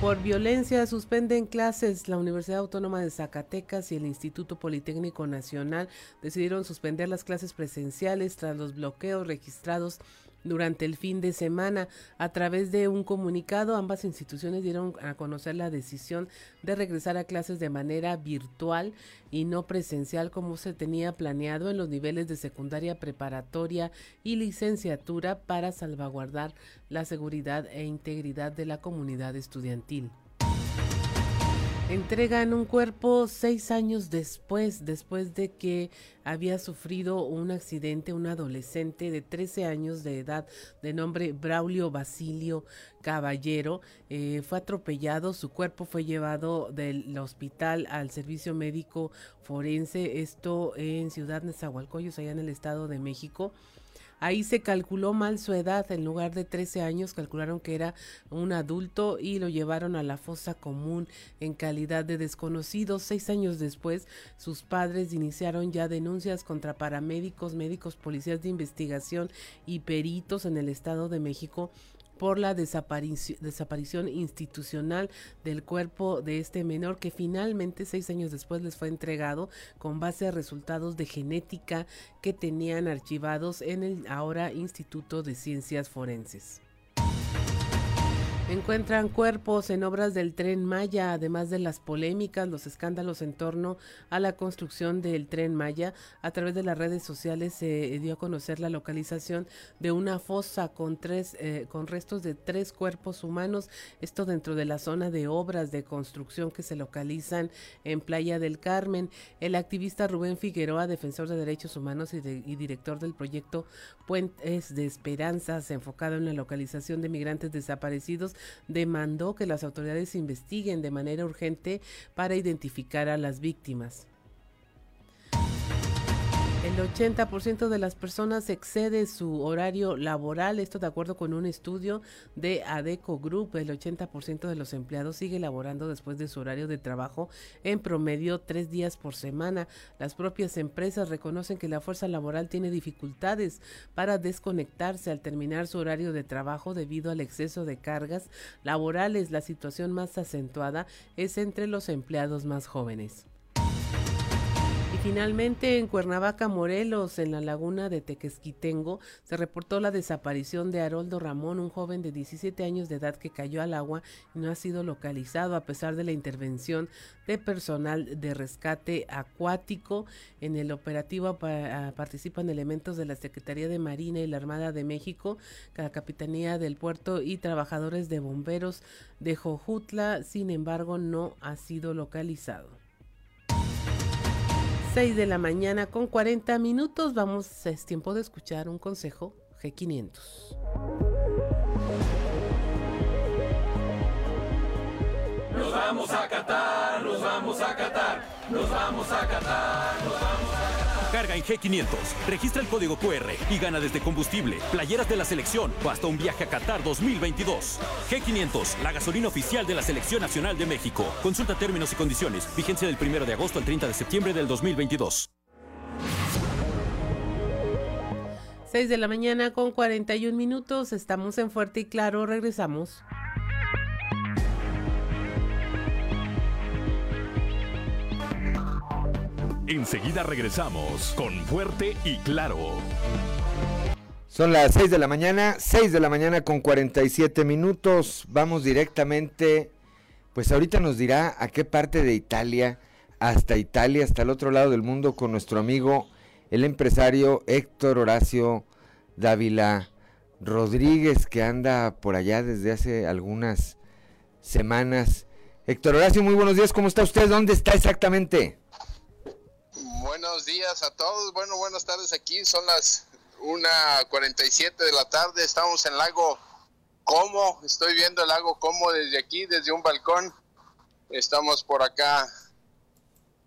Por violencia suspenden clases. La Universidad Autónoma de Zacatecas y el Instituto Politécnico Nacional decidieron suspender las clases presenciales tras los bloqueos registrados durante el fin de semana. A través de un comunicado, ambas instituciones dieron a conocer la decisión de regresar a clases de manera virtual y no presencial como se tenía planeado en los niveles de secundaria preparatoria y licenciatura para salvaguardar la seguridad e integridad de la comunidad estudiantil. Entregan un cuerpo seis años después, después de que había sufrido un accidente, un adolescente de 13 años de edad de nombre Braulio Basilio Caballero, eh, fue atropellado, su cuerpo fue llevado del hospital al servicio médico forense, esto en Ciudad Nezahualcóyotl, allá en el Estado de México. Ahí se calculó mal su edad, en lugar de 13 años calcularon que era un adulto y lo llevaron a la fosa común en calidad de desconocido. Seis años después, sus padres iniciaron ya denuncias contra paramédicos, médicos, policías de investigación y peritos en el Estado de México por la desaparición, institucional del cuerpo de este menor que finalmente seis años después les fue entregado con base a resultados de genética que tenían archivados en el ahora Instituto de Ciencias Forenses. Encuentran cuerpos en obras del tren Maya, además de las polémicas, los escándalos en torno a la construcción del tren Maya. A través de las redes sociales se dio a conocer la localización de una fosa con tres, eh, con restos de tres cuerpos humanos. Esto dentro de la zona de obras de construcción que se localizan en Playa del Carmen. El activista Rubén Figueroa, defensor de derechos humanos y, y director del proyecto Puentes de Esperanzas, enfocado en la localización de migrantes desaparecidos, demandó que las autoridades investiguen de manera urgente para identificar a las víctimas. El 80% de las personas excede su horario laboral, esto de acuerdo con un estudio de ADECO Group. El 80% de los empleados sigue laborando después de su horario de trabajo en promedio tres días por semana. Las propias empresas reconocen que la fuerza laboral tiene dificultades para desconectarse al terminar su horario de trabajo debido al exceso de cargas laborales. La situación más acentuada es entre los empleados más jóvenes. Finalmente, en Cuernavaca, Morelos, en la laguna de Tequesquitengo, se reportó la desaparición de Haroldo Ramón, un joven de 17 años de edad que cayó al agua y no ha sido localizado a pesar de la intervención de personal de rescate acuático. En el operativo ah, participan elementos de la Secretaría de Marina y la Armada de México, la Capitanía del Puerto y trabajadores de bomberos de Jojutla. Sin embargo, no ha sido localizado. 6 de la mañana con 40 minutos. Vamos, es tiempo de escuchar un consejo G500. Nos vamos a Qatar, nos vamos a Qatar, nos vamos a Qatar, nos vamos a Carga en G500. Registra el código QR y gana desde combustible, playeras de la selección o hasta un viaje a Qatar 2022. G500, la gasolina oficial de la Selección Nacional de México. Consulta términos y condiciones. Vigencia del 1 de agosto al 30 de septiembre del 2022. 6 de la mañana con 41 minutos. Estamos en Fuerte y Claro. Regresamos. Enseguida regresamos con Fuerte y Claro. Son las 6 de la mañana, 6 de la mañana con 47 minutos. Vamos directamente, pues ahorita nos dirá a qué parte de Italia, hasta Italia, hasta el otro lado del mundo, con nuestro amigo, el empresario Héctor Horacio Dávila Rodríguez, que anda por allá desde hace algunas semanas Héctor Horacio, muy buenos días, ¿cómo está usted? ¿Dónde está exactamente? Buenos días a todos, bueno, buenas tardes aquí, son las 1.47 de la tarde, estamos en Lago Como, estoy viendo el lago Como desde aquí, desde un balcón, estamos por acá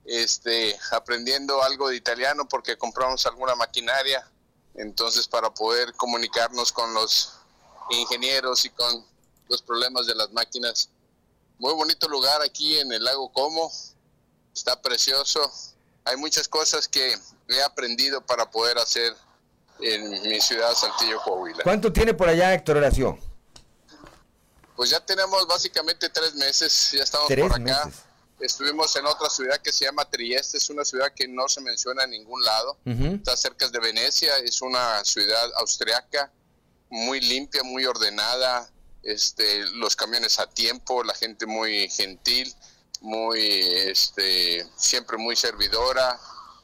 este, aprendiendo algo de italiano porque compramos alguna maquinaria, entonces para poder comunicarnos con los ingenieros y con los problemas de las máquinas. Muy bonito lugar aquí en el lago Como, está precioso, hay muchas cosas que he aprendido para poder hacer en mi ciudad Saltillo, Coahuila. ¿Cuánto tiene por allá Héctor Horacio? Pues ya tenemos básicamente tres meses, ya estamos por acá. Estuvimos en otra ciudad que se llama Trieste, es una ciudad que no se menciona en ningún lado. Está cerca de Venecia, es una ciudad austriaca, muy limpia, muy ordenada, este, los camiones a tiempo, la gente muy gentil, muy, este, siempre muy servidora,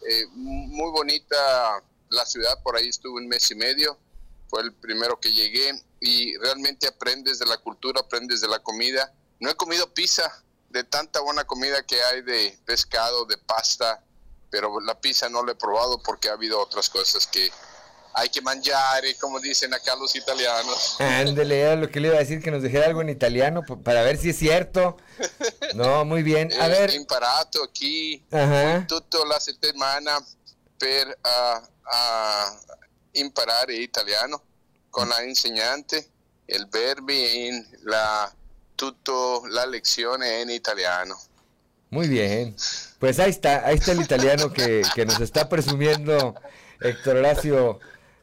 eh, muy bonita la ciudad, por ahí estuve un mes y medio, fue el primero que llegué y realmente aprendes de la cultura, aprendes de la comida. No he comido pizza, de tanta buena comida que hay de pescado, de pasta, pero la pizza no la he probado porque ha habido otras cosas que hay que manjar, como dicen acá los italianos. Ándele, lo que le iba a decir, que nos dijera algo en italiano para ver si es cierto. No, muy bien. A ver. imparato aquí tutta la settimana per uh, uh, imparare italiano con la insegnante, el verbi in la tutto la lezione en italiano. Muy bien. Pues ahí está, ahí está el italiano que, que nos está presumiendo Héctor Horacio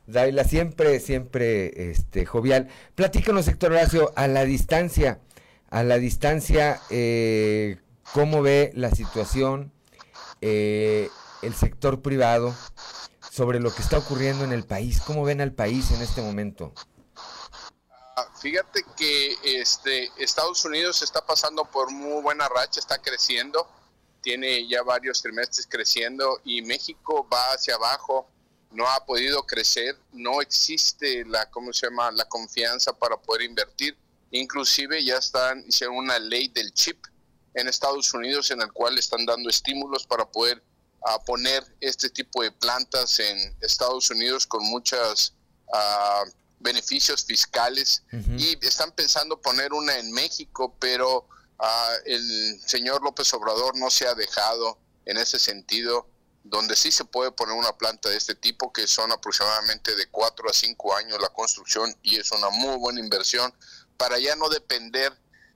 Daila, siempre, siempre este, jovial. Platícanos, Héctor Horacio, a la distancia, a la distancia, eh, ¿cómo ve la situación eh, el sector privado sobre lo que está ocurriendo en el país? ¿Cómo ven al país en este momento? Ah, fíjate que este, Estados Unidos está pasando por muy buena racha, está creciendo, tiene ya varios trimestres creciendo y México va hacia abajo, no ha podido crecer, no existe la, ¿cómo se llama?, la confianza para poder invertir. Inclusive ya están, hicieron una ley del chip en Estados Unidos en el cual están dando estímulos para poder ah, poner este tipo de plantas en Estados Unidos con muchos beneficios fiscales y están pensando poner una en México, pero ah, el señor López Obrador no se ha dejado en ese sentido donde sí se puede poner una planta de este tipo, que son aproximadamente de 4 a 5 años la construcción y es una muy buena inversión para ya no depender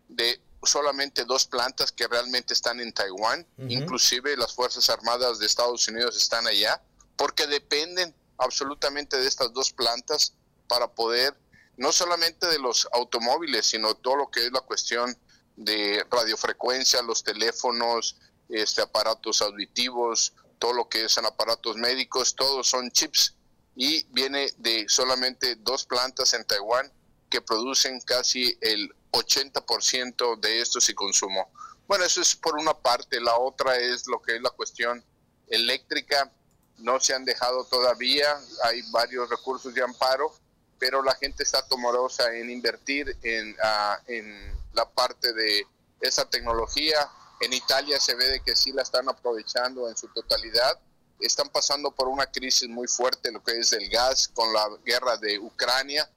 de solamente dos plantas que realmente están en Taiwán, inclusive las Fuerzas Armadas de Estados Unidos están allá, porque dependen absolutamente de estas dos plantas para poder, no solamente de los automóviles, sino todo lo que es la cuestión de radiofrecuencia, los teléfonos, este aparatos auditivos, todo lo que son aparatos médicos, todos son chips y viene de solamente dos plantas en Taiwán que producen casi el 80% de estos y consumo. Bueno, eso es por una parte. La otra es lo que es la cuestión eléctrica. No se han dejado todavía, hay varios recursos de amparo, pero la gente está tomorosa en invertir en, ah, en la parte de esa tecnología en Italia se ve de que sí la están aprovechando en su totalidad. Están pasando por una crisis muy fuerte, lo que es el gas con la guerra de Ucrania,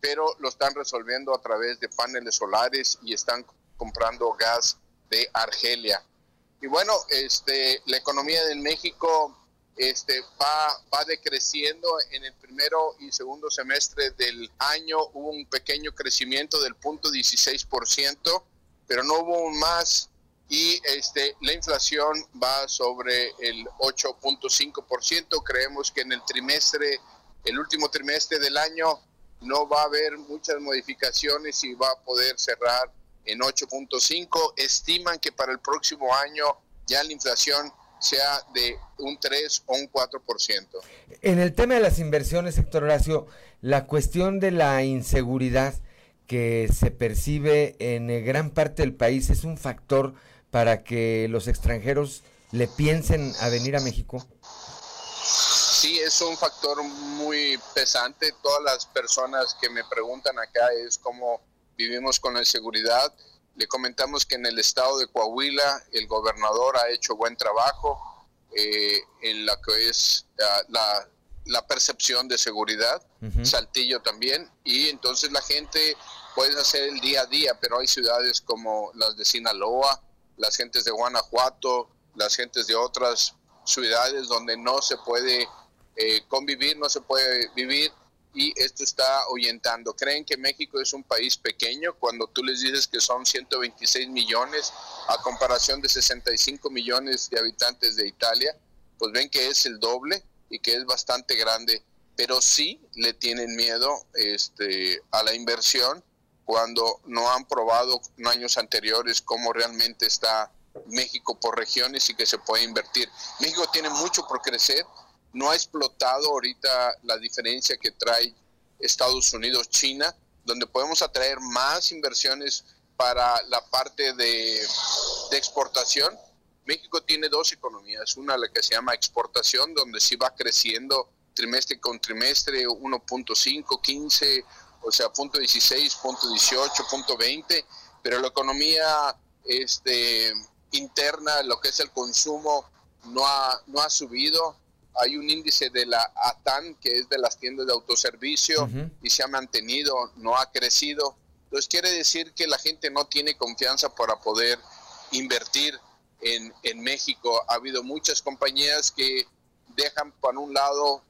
pero lo están resolviendo a través de paneles solares y están comprando gas de Argelia. Y bueno, este, la economía de México este, va, va decreciendo. En el primero y segundo semestre del año hubo un pequeño crecimiento del punto 16%, pero no hubo un más y este, la inflación va sobre el 8.5%. Creemos que en el trimestre, el último trimestre del año, no va a haber muchas modificaciones y va a poder cerrar en 8.5. Estiman que para el próximo año ya la inflación sea de un 3 o un 4%. En el tema de las inversiones, Héctor Horacio, la cuestión de la inseguridad que se percibe en gran parte del país es un factor para que los extranjeros le piensen a venir a México? Sí, es un factor muy pesante. Todas las personas que me preguntan acá es cómo vivimos con la inseguridad. Le comentamos que en el estado de Coahuila el gobernador ha hecho buen trabajo eh, en la que es ah, la, la, percepción de seguridad, Saltillo también, y entonces la gente puede hacer el día a día, pero hay ciudades como las de Sinaloa, las gentes de Guanajuato, las gentes de otras ciudades donde no se puede eh, convivir, no se puede vivir y esto está ahuyentando. Creen que México es un país pequeño cuando tú les dices que son 126 millones a comparación de 65 millones de habitantes de Italia, pues ven que es el doble y que es bastante grande, pero sí le tienen miedo este, a la inversión cuando no han probado en años anteriores cómo realmente está México por regiones y que se puede invertir. México tiene mucho por crecer, no ha explotado ahorita la diferencia que trae Estados Unidos, China, donde podemos atraer más inversiones para la parte de, exportación. México tiene dos economías, una la que se llama exportación, donde sí va creciendo trimestre con trimestre 1.5, 15, o sea, punto 16, punto 18, punto 20, pero la economía este, interna, lo que es el consumo, no ha, no ha subido. Hay un índice de la ATAN, que es de las tiendas de autoservicio, y se ha mantenido, no ha crecido. Entonces quiere decir que la gente no tiene confianza para poder invertir en, en México. Ha habido muchas compañías que dejan para un lado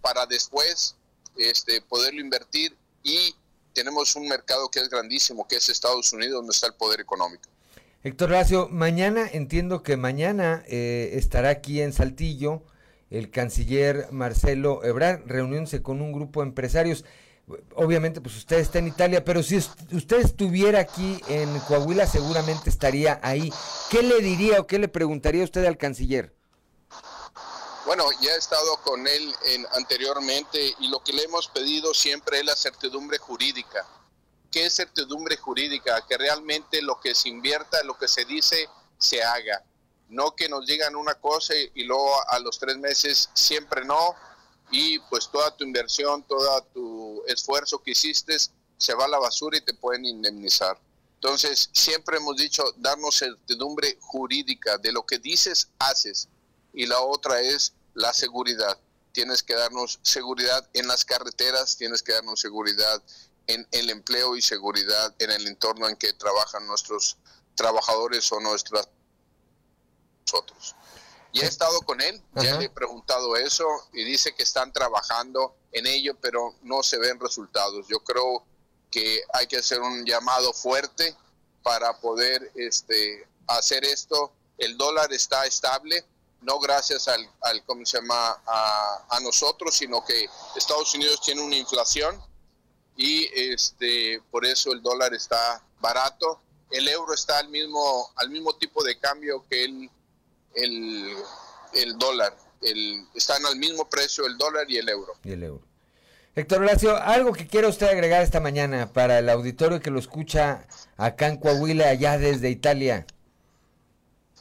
para después este, poderlo invertir y tenemos un mercado que es grandísimo, que es Estados Unidos, donde está el poder económico. Héctor Horacio, mañana, entiendo que mañana eh, estará aquí en Saltillo el canciller Marcelo Ebrard reuniéndose con un grupo de empresarios. Obviamente, pues usted está en Italia, pero si usted estuviera aquí en Coahuila, seguramente estaría ahí. ¿Qué le diría o qué le preguntaría usted al canciller? Bueno, ya he estado con él en, anteriormente y lo que le hemos pedido siempre es la certidumbre jurídica. ¿Qué es certidumbre jurídica? Que realmente lo que se invierta, lo que se dice, se haga. No que nos digan una cosa y, luego a los tres meses siempre no y pues toda tu inversión, todo tu esfuerzo que hiciste se va a la basura y te pueden indemnizar. Entonces, siempre hemos dicho, darnos certidumbre jurídica de lo que dices, haces. Y la otra es la seguridad. Tienes que darnos seguridad en las carreteras, tienes que darnos seguridad en el empleo y seguridad en el entorno en que trabajan nuestros trabajadores o nuestras nosotros. Ya he estado con él, ya le he preguntado eso y dice que están trabajando en ello, pero no se ven resultados. Yo creo que hay que hacer un llamado fuerte para poder este, hacer esto. El dólar está estable, no gracias al, al ¿cómo se llama?, a, a, nosotros, sino que Estados Unidos tiene una inflación y este, por eso el dólar está barato. El euro está al mismo, al mismo tipo de cambio que el, el, el dólar. El, están al mismo precio el dólar y el euro. Y el euro. Héctor Horacio, algo que quiera usted agregar esta mañana para el auditorio que lo escucha acá en Coahuila, allá desde Italia.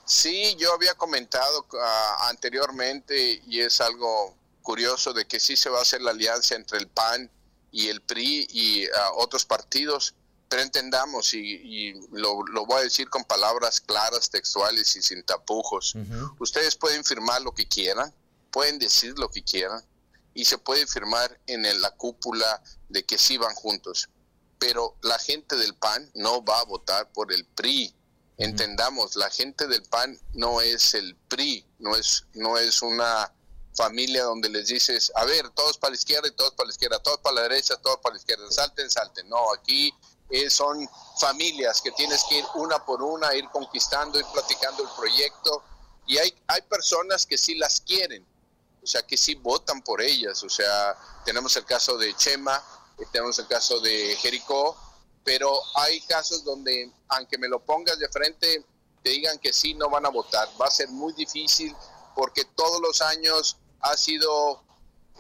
Sí, yo había comentado uh, anteriormente y es algo curioso de que sí se va a hacer la alianza entre el PAN y el PRI y uh, otros partidos, pero entendamos y, y lo, lo, voy a decir con palabras claras, textuales y sin tapujos. Uh -huh. Ustedes pueden firmar lo que quieran, pueden decir lo que quieran y se puede firmar en el, la cúpula de que sí van juntos, pero la gente del PAN no va a votar por el PRI entendamos, la gente del PAN no es el PRI, no es, no es una familia donde les dices, a ver, todos para la izquierda y todos para la izquierda, todos para la derecha, todos para la izquierda, salten, salten. No, aquí eh, son familias que tienes que ir una por una, ir conquistando, ir platicando el proyecto. Y hay, hay personas que sí las quieren, o sea, que sí votan por ellas. O sea, tenemos el caso de Chema, eh, tenemos el caso de Jericó, pero hay casos donde, aunque me lo pongas de frente, te digan que sí, no van a votar. Va a ser muy difícil porque todos los años ha sido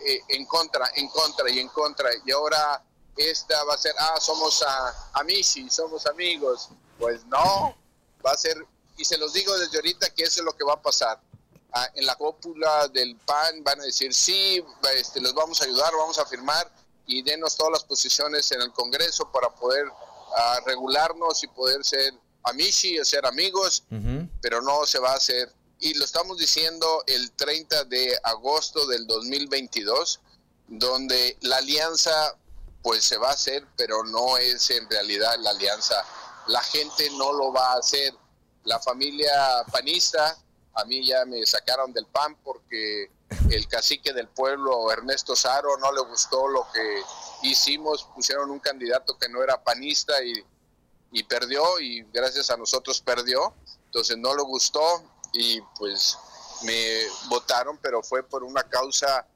eh, en contra, en contra y en contra. Y ahora esta va a ser, ah, somos a, amigos, somos amigos. Pues no, va a ser, y se los digo desde ahorita que eso es lo que va a pasar. Ah, en la cópula del PAN van a decir, sí, este, les vamos a ayudar, vamos a firmar, y denos todas las posiciones en el Congreso para poder uh, regularnos y poder ser amici, ser amigos, pero no se va a hacer. Y lo estamos diciendo el 30 de agosto del 2022, donde la alianza pues se va a hacer, pero no es en realidad la alianza. La gente no lo va a hacer. La familia panista, a mí ya me sacaron del PAN porque el cacique del pueblo, Ernesto Saro, no le gustó lo que hicimos, pusieron un candidato que no era panista y, y perdió y gracias a nosotros perdió, entonces no le gustó y pues me votaron, pero fue por una causa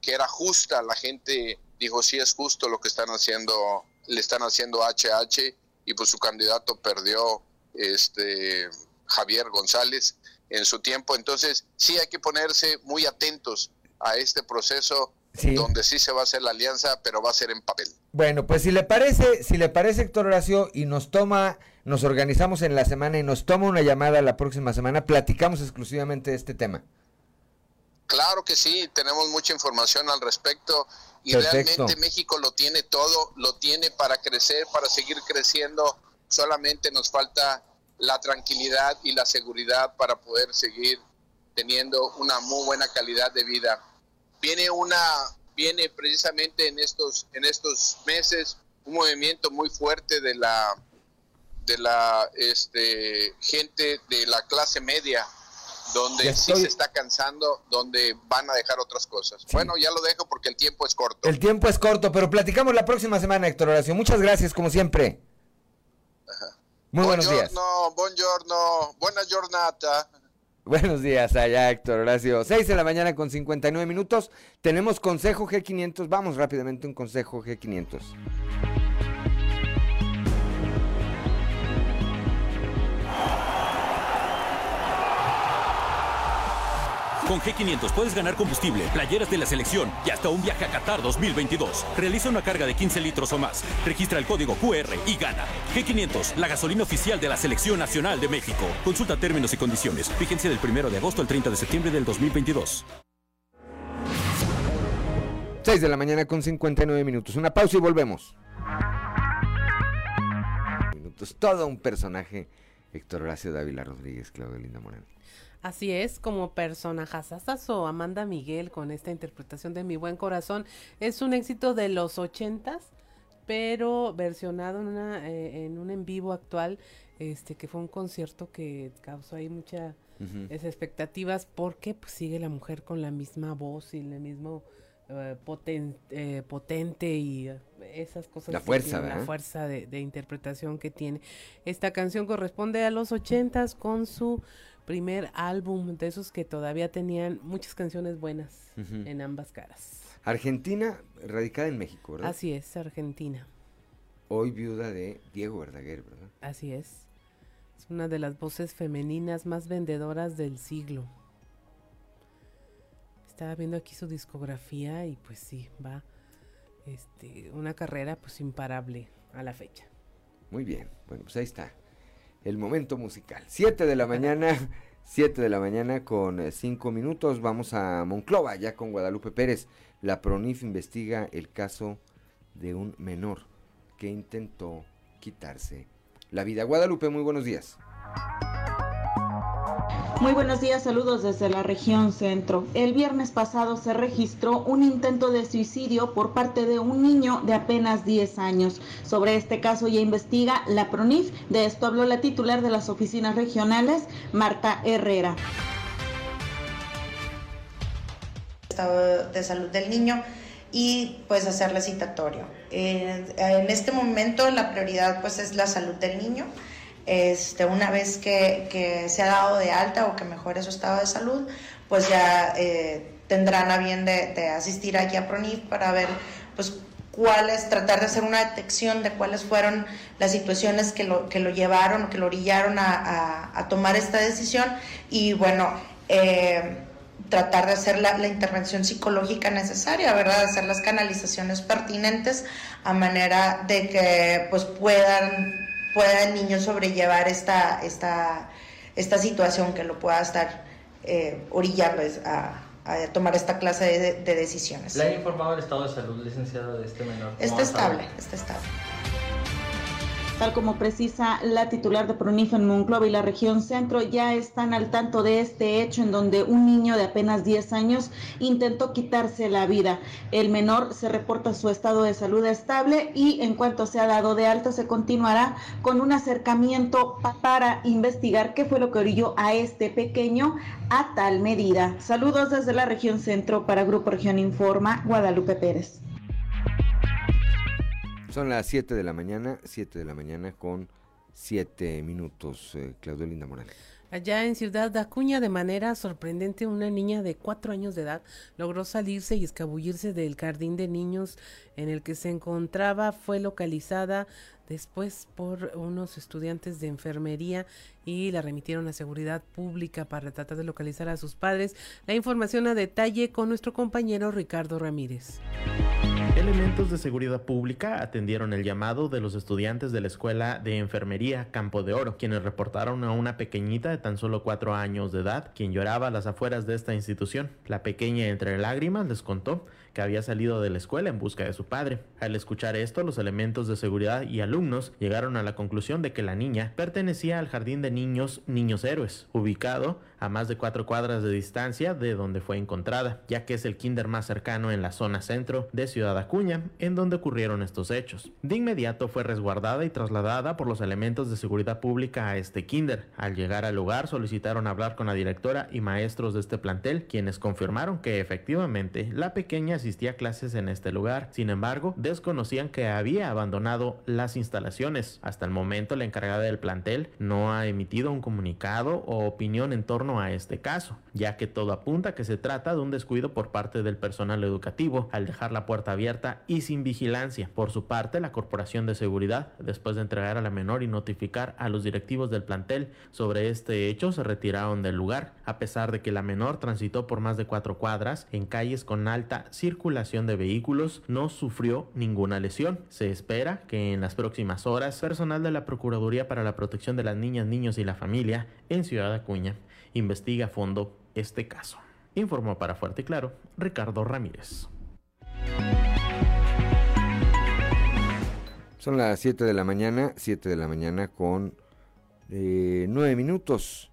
que era justa, la gente dijo sí es justo lo que están haciendo, le están haciendo HH y pues su candidato perdió este Javier González en su tiempo. Entonces, sí hay que ponerse muy atentos a este proceso donde sí se va a hacer la alianza, pero va a ser en papel. Bueno, pues si le parece, si le parece Héctor Horacio y nos toma, nos organizamos en la semana y nos toma una llamada la próxima semana, platicamos exclusivamente de este tema. Claro que sí, tenemos mucha información al respecto y realmente México lo tiene todo, lo tiene para crecer, para seguir creciendo, solamente nos falta la tranquilidad y la seguridad para poder seguir teniendo una muy buena calidad de vida. Viene una viene precisamente en estos en estos meses un movimiento muy fuerte de la de la este gente de la clase media donde sí se está cansando, donde van a dejar otras cosas. Bueno, ya lo dejo porque el tiempo es corto. El tiempo es corto, pero platicamos la próxima semana, Héctor Horacio. Muchas gracias, como siempre. Muy buenos días. Buongiorno, buena jornada. Buenos días allá, Héctor Horacio. 6 de la mañana con 59 minutos. Tenemos consejo G500. Vamos rápidamente un consejo G500. Con G500 puedes ganar combustible, playeras de la selección y hasta un viaje a Qatar 2022. Realiza una carga de 15 litros o más. Registra el código QR y gana. G500, la gasolina oficial de la Selección Nacional de México. Consulta términos y condiciones. Vigencia del 1 de agosto al 30 de septiembre del 2022. 6 de la mañana con 59 minutos. Una pausa y volvemos. Minutos. Todo un personaje. Héctor Horacio Dávila Rodríguez, Claudia Linda Morán. Así es, como o Amanda Miguel con esta interpretación de Mi Buen Corazón. Es un éxito de los ochentas, pero versionado en, una, eh, en un en vivo actual, este que fue un concierto que causó ahí muchas expectativas porque pues, sigue la mujer con la misma voz y el mismo eh, eh, potente y esas cosas. La fuerza, La fuerza de, de, interpretación que tiene. Esta canción corresponde a los ochentas con su primer álbum de esos que todavía tenían muchas canciones buenas en ambas caras. Argentina, radicada en México, ¿verdad? Así es, Argentina. Hoy viuda de Diego Verdaguer, ¿verdad? Así es. Es una de las voces femeninas más vendedoras del siglo. Estaba viendo aquí su discografía y pues sí, va este, una carrera pues imparable a la fecha. Muy bien, bueno, pues ahí está el momento musical. 7 de la mañana, 7 de la mañana con 5 eh, minutos. Vamos a Monclova, ya con Guadalupe Pérez. La PRONIF investiga el caso de un menor que intentó quitarse la vida. Guadalupe, muy buenos días. Muy buenos días, saludos desde la región centro. El viernes pasado se registró un intento de suicidio por parte de un niño de apenas 10 años. Sobre este caso ya investiga la PRONIF. De esto habló la titular de las oficinas regionales, Marta Herrera. Estado de salud del niño y pues hacerle citatorio. Eh, en este momento la prioridad pues es la salud del niño este, una vez que, se ha dado de alta o que mejore su estado de salud, pues ya eh, tendrán a bien de, asistir aquí a PRONIF para ver pues cuáles, tratar de hacer una detección de cuáles fueron las situaciones que lo, que lo llevaron que lo orillaron a, tomar esta decisión y bueno, eh, tratar de hacer la, la, intervención psicológica necesaria, ¿verdad? Hacer las canalizaciones pertinentes a manera de que pues puedan pueda el niño sobrellevar esta, esta, esta situación que lo pueda estar eh, orillando a, tomar esta clase de, decisiones. ¿Le ha informado el estado de salud, licenciado, de este menor? Está estable, está estable. Tal como precisa la titular de PRONIF en Monclova y la región centro, ya están al tanto de este hecho en donde un niño de apenas 10 años intentó quitarse la vida. El menor se reporta su estado de salud estable y en cuanto se ha dado de alta se continuará con un acercamiento para investigar qué fue lo que orilló a este pequeño a tal medida. Saludos desde la región centro para Grupo Región Informa, Guadalupe Pérez. Son las 7 de la mañana, 7 de la mañana con 7 minutos, eh, Claudio Linda Morales. Allá en Ciudad Acuña, de manera sorprendente, una niña de cuatro años de edad logró salirse y escabullirse del jardín de niños en el que se encontraba. Fue localizada después por unos estudiantes de enfermería y la remitieron a seguridad pública para tratar de localizar a sus padres. La información a detalle con nuestro compañero Ricardo Ramírez. Elementos de seguridad pública atendieron el llamado de los estudiantes de la Escuela de Enfermería Campo de Oro, quienes reportaron a una pequeñita de tan solo cuatro años de edad, quien lloraba a las afueras de esta institución. La pequeña entre lágrimas les contó que había salido de la escuela en busca de su padre. Al escuchar esto, los elementos de seguridad y alumnos llegaron a la conclusión de que la niña pertenecía al jardín de niños Niños Héroes, ubicado a más de cuatro cuadras de distancia de donde fue encontrada, ya que es el kinder más cercano en la zona centro de Ciudad Acuña, en donde ocurrieron estos hechos. De inmediato fue resguardada y trasladada por los elementos de seguridad pública a este kinder. Al llegar al lugar solicitaron hablar con la directora y maestros de este plantel, quienes confirmaron que efectivamente la pequeña asistía a clases en este lugar. Sin embargo, desconocían que había abandonado las instalaciones. Hasta el momento, la encargada del plantel no ha emitido un comunicado o opinión en torno a este caso, ya que todo apunta que se trata de un descuido por parte del personal educativo al dejar la puerta abierta y sin vigilancia. Por su parte, la Corporación de Seguridad, después de entregar a la menor y notificar a los directivos del plantel sobre este hecho, se retiraron del lugar, a pesar de que la menor transitó por más de cuatro cuadras en calles con alta circulación de vehículos, no sufrió ninguna lesión. Se espera que en las próximas horas, personal de la Procuraduría para la Protección de las Niñas, Niños y la Familia en Ciudad Acuña investiga a fondo este caso. Informó para Fuerte y Claro Ricardo Ramírez. Son las 7 de la mañana, 7 de la mañana con eh, 9 minutos.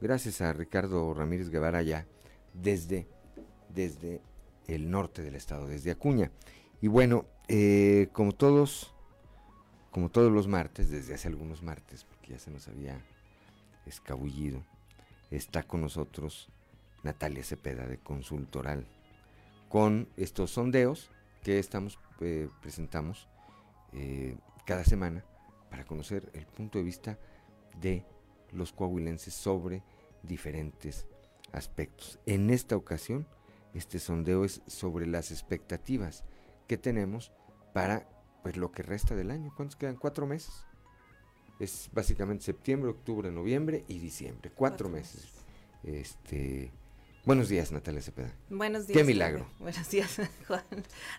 Gracias a Ricardo Ramírez Guevara ya desde, desde el norte del estado, desde Acuña. Y bueno, eh, como todos, como todos los martes, desde hace algunos martes, porque ya se nos había escabullido, está con nosotros Natalia Cepeda de Consultoral con estos sondeos que estamos eh, presentamos eh, cada semana para conocer el punto de vista de los coahuilenses sobre diferentes aspectos. En esta ocasión, este sondeo es sobre las expectativas que tenemos para pues lo que resta del año. ¿Cuántos quedan? Cuatro meses. Es básicamente septiembre, octubre, noviembre y diciembre. Cuatro, meses. Este, buenos días, Natalia Cepeda. Buenos días. Qué milagro. Buenos días, Juan.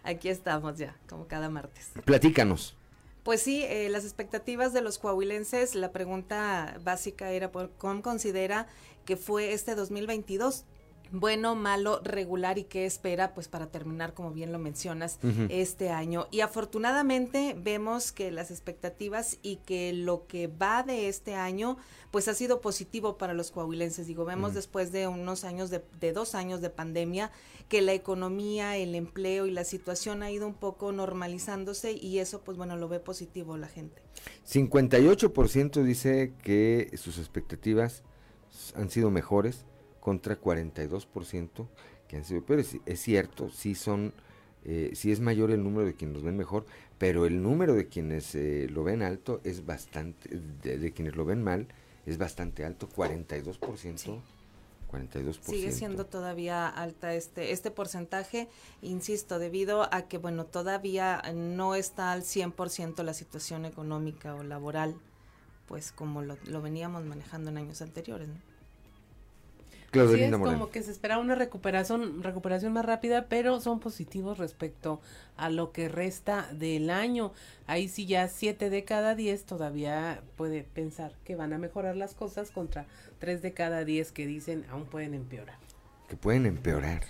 Aquí estamos ya, como cada martes. Platícanos. Pues sí, eh, las expectativas de los coahuilenses, la pregunta básica era por cómo considera que fue este 2022 bueno, malo, regular y qué espera pues para terminar, como bien lo mencionas, este año. Y afortunadamente vemos que las expectativas y que lo que va de este año pues ha sido positivo para los coahuilenses. Digo, vemos Ujú. después de unos años, de, de dos años de pandemia, que la economía, el empleo y la situación ha ido un poco normalizándose y eso pues bueno, lo ve positivo la gente. 58% dice que sus expectativas han sido mejores contra 42% que han sido peores. Es cierto, sí son, eh, sí es mayor el número de quienes los ven mejor, pero el número de quienes eh, lo ven alto es bastante, de, de quienes lo ven mal es bastante alto, 42%. 42%. Sigue siendo todavía alta este este porcentaje, insisto, debido a que bueno, todavía no está al 100% la situación económica o laboral, pues como lo, lo veníamos manejando en años anteriores, ¿no? Sí, es Moreno. como que se espera una recuperación, recuperación más rápida, pero son positivos respecto a lo que resta del año. Ahí sí ya siete de cada diez todavía puede pensar que van a mejorar las cosas contra tres de cada diez que dicen aún pueden empeorar. que pueden empeorar.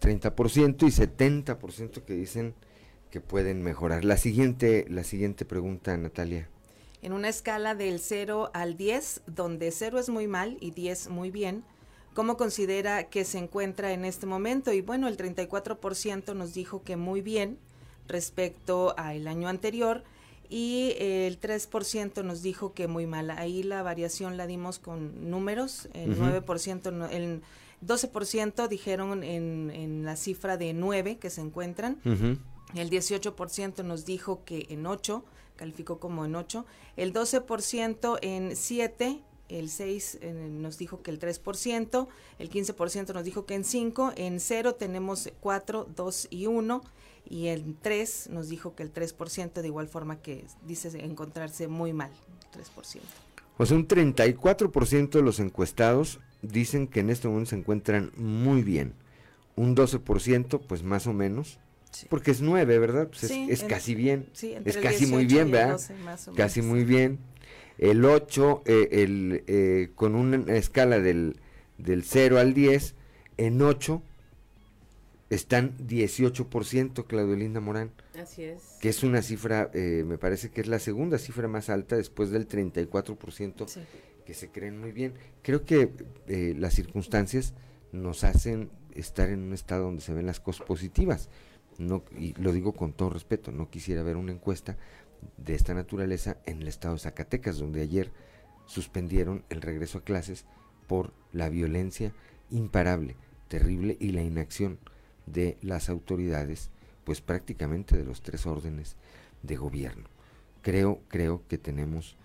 30% y 70% que dicen que pueden mejorar. La siguiente, la siguiente pregunta, Natalia. En una escala del 0 al 10, donde 0 es muy mal y 10 muy bien, ¿cómo considera que se encuentra en este momento? Y bueno, el 34% nos dijo que muy bien respecto al año anterior y el 3% nos dijo que muy mal. Ahí la variación la dimos con números, el 9%, el 12% dijeron en, en, la cifra de 9 que se encuentran. El 18% nos dijo que en 8, calificó como en 8. El 12% en 7, el 6 nos dijo que el 3%, el 15% nos dijo que en 5, en 0 tenemos 4, 2 y 1 y en 3 nos dijo que el 3% de igual forma que dice encontrarse muy mal, 3%. O sea, un 34% de los encuestados dicen que en este momento se encuentran muy bien. Un 12%, pues más o menos, porque es 9, ¿verdad? Pues es, casi bien. es casi muy bien, ¿verdad? casi muy bien. El 8, eh, el, eh, con una escala del, del 0 al 10, en 8 están 18%, Claudio Linda Morán. Así es. Que es una cifra, eh, me parece que es la segunda cifra más alta después del 34% que se creen muy bien. Creo que las circunstancias nos hacen estar en un estado donde se ven las cosas positivas no, y lo digo con todo respeto, no quisiera ver una encuesta de esta naturaleza en el estado de Zacatecas, donde ayer suspendieron el regreso a clases por la violencia imparable, terrible y la inacción de las autoridades, pues prácticamente de los tres órdenes de gobierno. Creo, creo que tenemos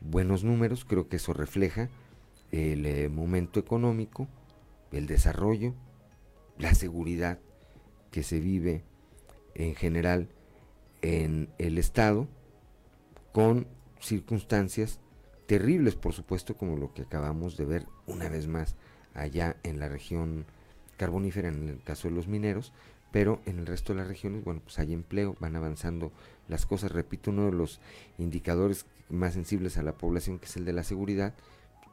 buenos números, creo que eso refleja el eh, momento económico, el desarrollo, la seguridad que se vive en general en el Estado con circunstancias terribles, por supuesto, como lo que acabamos de ver una vez más allá en la región carbonífera, en el caso de los mineros, pero en el resto de las regiones, bueno, pues hay empleo, van avanzando las cosas. Repito, uno de los indicadores más sensibles a la población, que es el de la seguridad,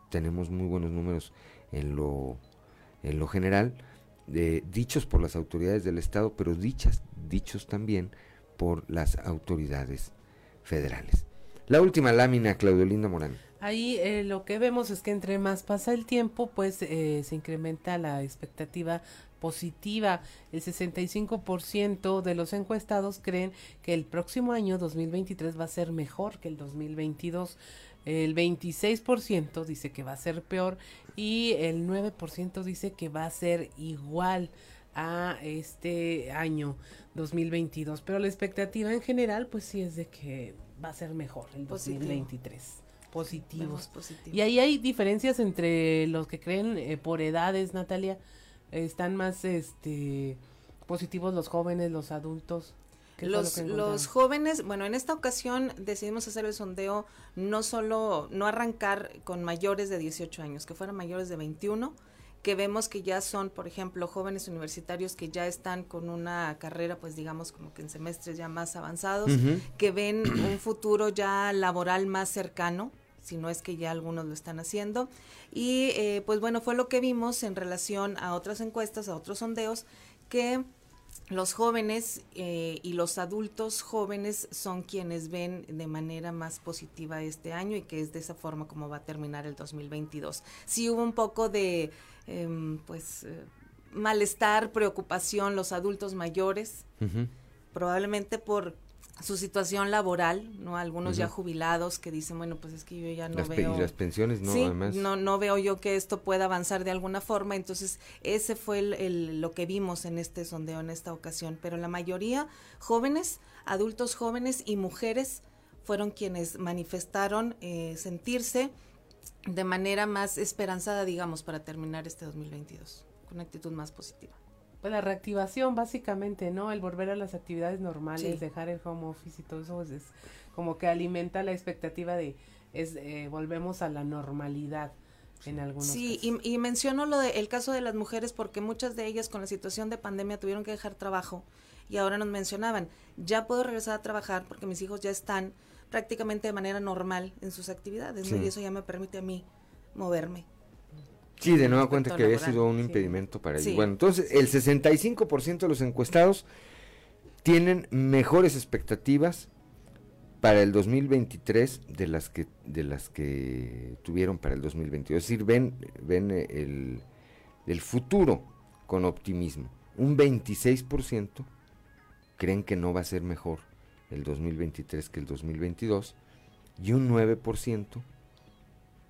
tenemos muy buenos números en lo, en lo general, dichos por las autoridades del Estado, pero dichas, dichos también por las autoridades federales. La última lámina, Claudio Linda Morán. Ahí eh, lo que vemos es que entre más pasa el tiempo, pues eh, se incrementa la expectativa positiva. El 65% de los encuestados creen que el próximo año 2023 va a ser mejor que el 2022. El 26% dice que va a ser peor y el 9% dice que va a ser igual a este año 2022. Pero la expectativa en general, pues sí es de que va a ser mejor el 2023. Positivos. Y ahí hay diferencias entre los que creen eh, por edades, Natalia. están más este positivos los jóvenes, los adultos. Los, los jóvenes, bueno, en esta ocasión decidimos hacer el sondeo no solo, no arrancar con mayores de 18 años, que fueran mayores de 21, que vemos que ya son, por ejemplo, jóvenes universitarios que ya están con una carrera, pues digamos como que en semestres ya más avanzados, que ven un futuro ya laboral más cercano, si no es que ya algunos lo están haciendo. Y eh, pues bueno, fue lo que vimos en relación a otras encuestas, a otros sondeos, que los jóvenes eh, y los adultos jóvenes son quienes ven de manera más positiva este año y que es de esa forma como va a terminar el 2022. Sí hubo un poco de, em, pues, eh, malestar, preocupación los adultos mayores, probablemente por su situación laboral, ¿no? Algunos ya jubilados que dicen, bueno, pues es que yo ya no veo... las pensiones, ¿no? Además. No, no veo yo que esto pueda avanzar de alguna forma, entonces ese fue el, lo que vimos en este sondeo, en esta ocasión, pero la mayoría jóvenes, adultos jóvenes y mujeres fueron quienes manifestaron eh, sentirse de manera más esperanzada, digamos, para terminar este 2022, con una actitud más positiva. Pues la reactivación, básicamente, ¿no? El volver a las actividades normales, dejar el home office y todo eso, pues, es como que alimenta la expectativa de, es, eh, volvemos a la normalidad en algunos sí, Y, y, menciono lo de, el caso de las mujeres porque muchas de ellas con la situación de pandemia tuvieron que dejar trabajo y ahora nos mencionaban, ya puedo regresar a trabajar porque mis hijos ya están prácticamente de manera normal en sus actividades y eso ya me permite a mí moverme. Sí, de nueva cuenta que había sido un impedimento para ellos. Bueno, entonces el 65% de los encuestados tienen mejores expectativas para el 2023 de las que de las que tuvieron para el 2022. Es decir, ven, ven el, el futuro con optimismo. Un 26% creen que no va a ser mejor el 2023 que el 2022 y un 9%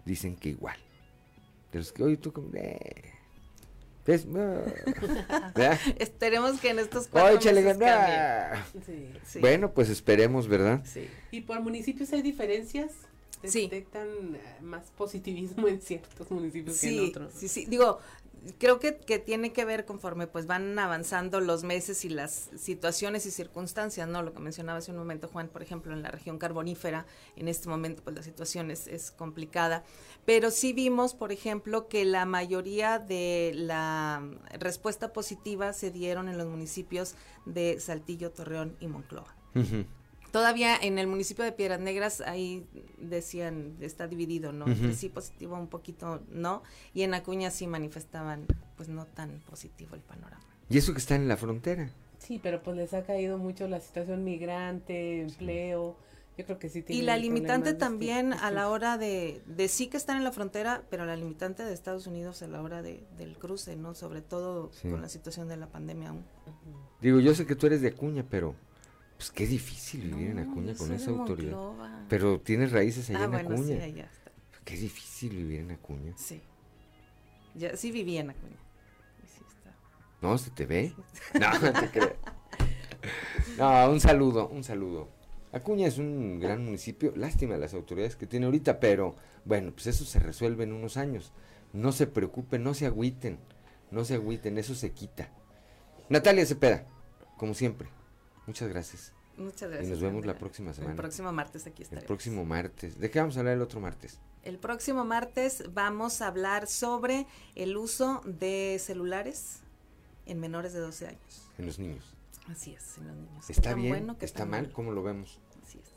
dicen que igual. De los que, oye, tú como, eh, Esperemos que en estos cuatro meses Bueno, pues esperemos, ¿verdad? Sí. ¿Y por municipios hay diferencias? ¿Detectan eh, más positivismo en ciertos municipios que en otros? Sí, sí. Digo, creo que, que, tiene que ver conforme pues van avanzando los meses y las situaciones y circunstancias, ¿no? Lo que mencionaba hace un momento Juan, por ejemplo, en la región carbonífera, en este momento pues la situación es, es complicada, pero sí vimos, por ejemplo, que la mayoría de la respuesta positiva se dieron en los municipios de Saltillo, Torreón y Moncloa. Todavía en el municipio de Piedras Negras ahí decían, está dividido, ¿no? Sí positivo, un poquito no. Y en Acuña sí manifestaban, pues no tan positivo el panorama. ¿Y eso que está en la frontera? Sí, pero pues les ha caído mucho la situación migrante, empleo. Yo creo que sí Y la limitante también a la hora de, de sí que están en la frontera, pero la limitante de Estados Unidos a la hora de, del cruce, ¿no? Sobre todo con la situación de la pandemia aún. Digo, yo sé que tú eres de Acuña, pero pues qué difícil vivir en Acuña con esa autoridad. Pero tienes raíces allá ah, en Acuña. Qué difícil vivir en Acuña. Sí. Ya, sí viví en Acuña. No, ¿se te ve? no, no te creo. No, un saludo, un saludo. Acuña es un gran municipio, lástima las autoridades que tiene ahorita, pero bueno, pues eso se resuelve en unos años. No se preocupen, no se agüiten, no se agüiten, eso se quita. Natalia Cepeda, como siempre, Muchas gracias. Muchas gracias. Y nos vemos la próxima semana. El próximo martes aquí estaremos. El próximo martes. ¿De qué vamos a hablar el otro martes? El próximo martes vamos a hablar sobre el uso de celulares en menores de 12 años. En los niños. Así es, en los niños. Está bien, está mal, ¿cómo lo vemos? Así es.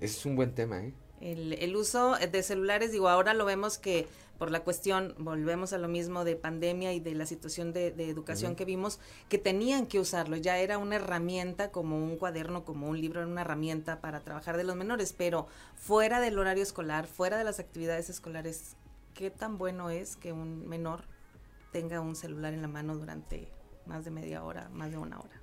Ese es un buen tema, ¿eh? El, el uso de celulares, digo, ahora lo vemos que por la cuestión, volvemos a lo mismo de pandemia y de la situación de, educación que vimos, que tenían que usarlo, ya era una herramienta como un cuaderno, como un libro, era una herramienta para trabajar de los menores, pero fuera del horario escolar, fuera de las actividades escolares, ¿qué tan bueno es que un menor tenga un celular en la mano durante más de media hora, más de una hora?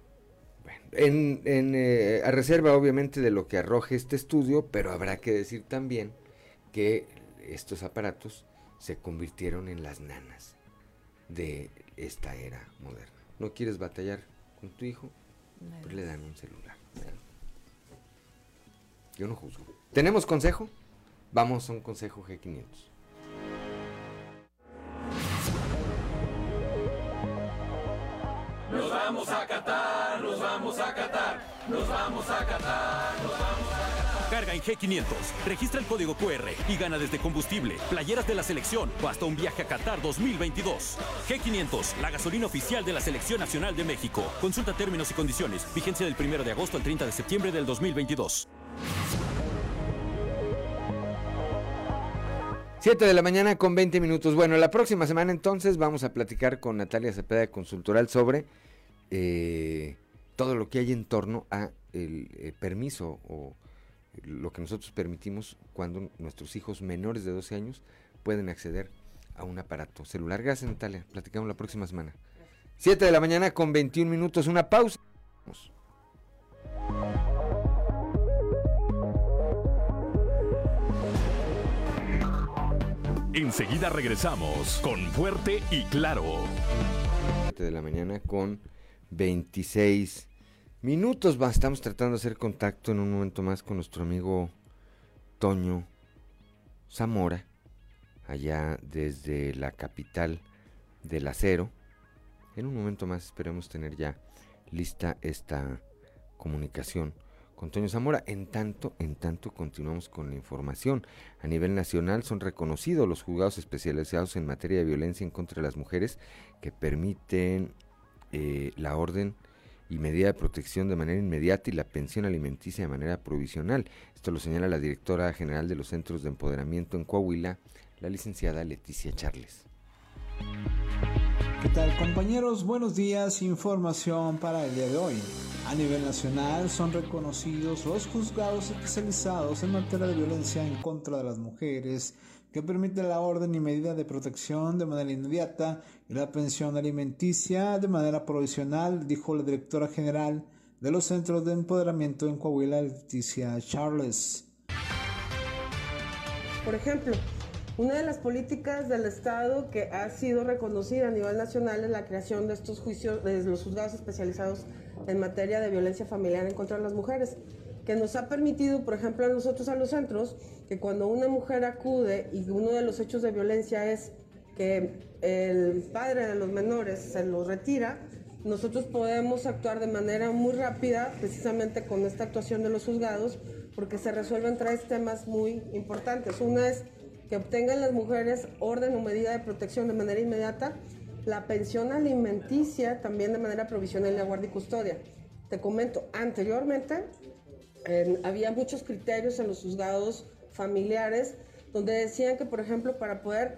Bueno, en, en eh, a reserva obviamente de lo que arroje este estudio, pero habrá que decir también que estos aparatos se convirtieron en las nanas de esta era moderna. ¿No quieres batallar con tu hijo? Pues le dan un celular. Yo no juzgo. ¿Tenemos consejo? Vamos a un consejo G500. Nos vamos a catar, nos vamos a catar, nos vamos a catar, nos vamos a Carga en G500, registra el código QR y gana desde combustible, playeras de la selección o hasta un viaje a Qatar 2022. G500, la gasolina oficial de la Selección Nacional de México. Consulta términos y condiciones. Vigencia del 1 de agosto al 30 de septiembre del 2022. 7 de la mañana con 20 minutos. Bueno, la próxima semana entonces vamos a platicar con Natalia Cepeda de Consultoral sobre eh, todo lo que hay en torno a el eh, permiso o lo que nosotros permitimos cuando nuestros hijos menores de 12 años pueden acceder a un aparato celular. Gracias, Natalia. Platicamos la próxima semana. 7 de la mañana con 21 minutos. Una pausa. Enseguida regresamos con Fuerte y Claro. 7 de la mañana con 26 minutos. estamos tratando de hacer contacto en un momento más con nuestro amigo Toño Zamora, allá desde la capital del acero. En un momento más esperemos tener ya lista esta comunicación con Toño Zamora. En tanto, en tanto continuamos con la información. A nivel nacional son reconocidos los juzgados especializados en materia de violencia en contra de las mujeres que permiten eh, la orden y medida de protección de manera inmediata y la pensión alimenticia de manera provisional. Esto lo señala la directora general de los Centros de Empoderamiento en Coahuila, la licenciada Leticia Charles. ¿Qué tal compañeros? Buenos días, información para el día de hoy. A nivel nacional son reconocidos los juzgados especializados en materia de violencia en contra de las mujeres, que permite la orden y medida de protección de manera inmediata y la pensión alimenticia de manera provisional, dijo la directora general de los Centros de Empoderamiento en Coahuila, Leticia Charles. Por ejemplo, una de las políticas del Estado que ha sido reconocida a nivel nacional es la creación de estos juicios, de los juzgados especializados en materia de violencia familiar contra las mujeres, que nos ha permitido, por ejemplo, a nosotros a los centros, que cuando una mujer acude y uno de los hechos de violencia es que el padre de los menores se los retira, nosotros podemos actuar de manera muy rápida, precisamente con esta actuación de los juzgados, porque se resuelven tres temas muy importantes. Una es que obtengan las mujeres orden o medida de protección de manera inmediata, la pensión alimenticia también de manera provisional de guardia y custodia. Te comento, anteriormente había muchos criterios en los juzgados familiares donde decían que, por ejemplo, para poder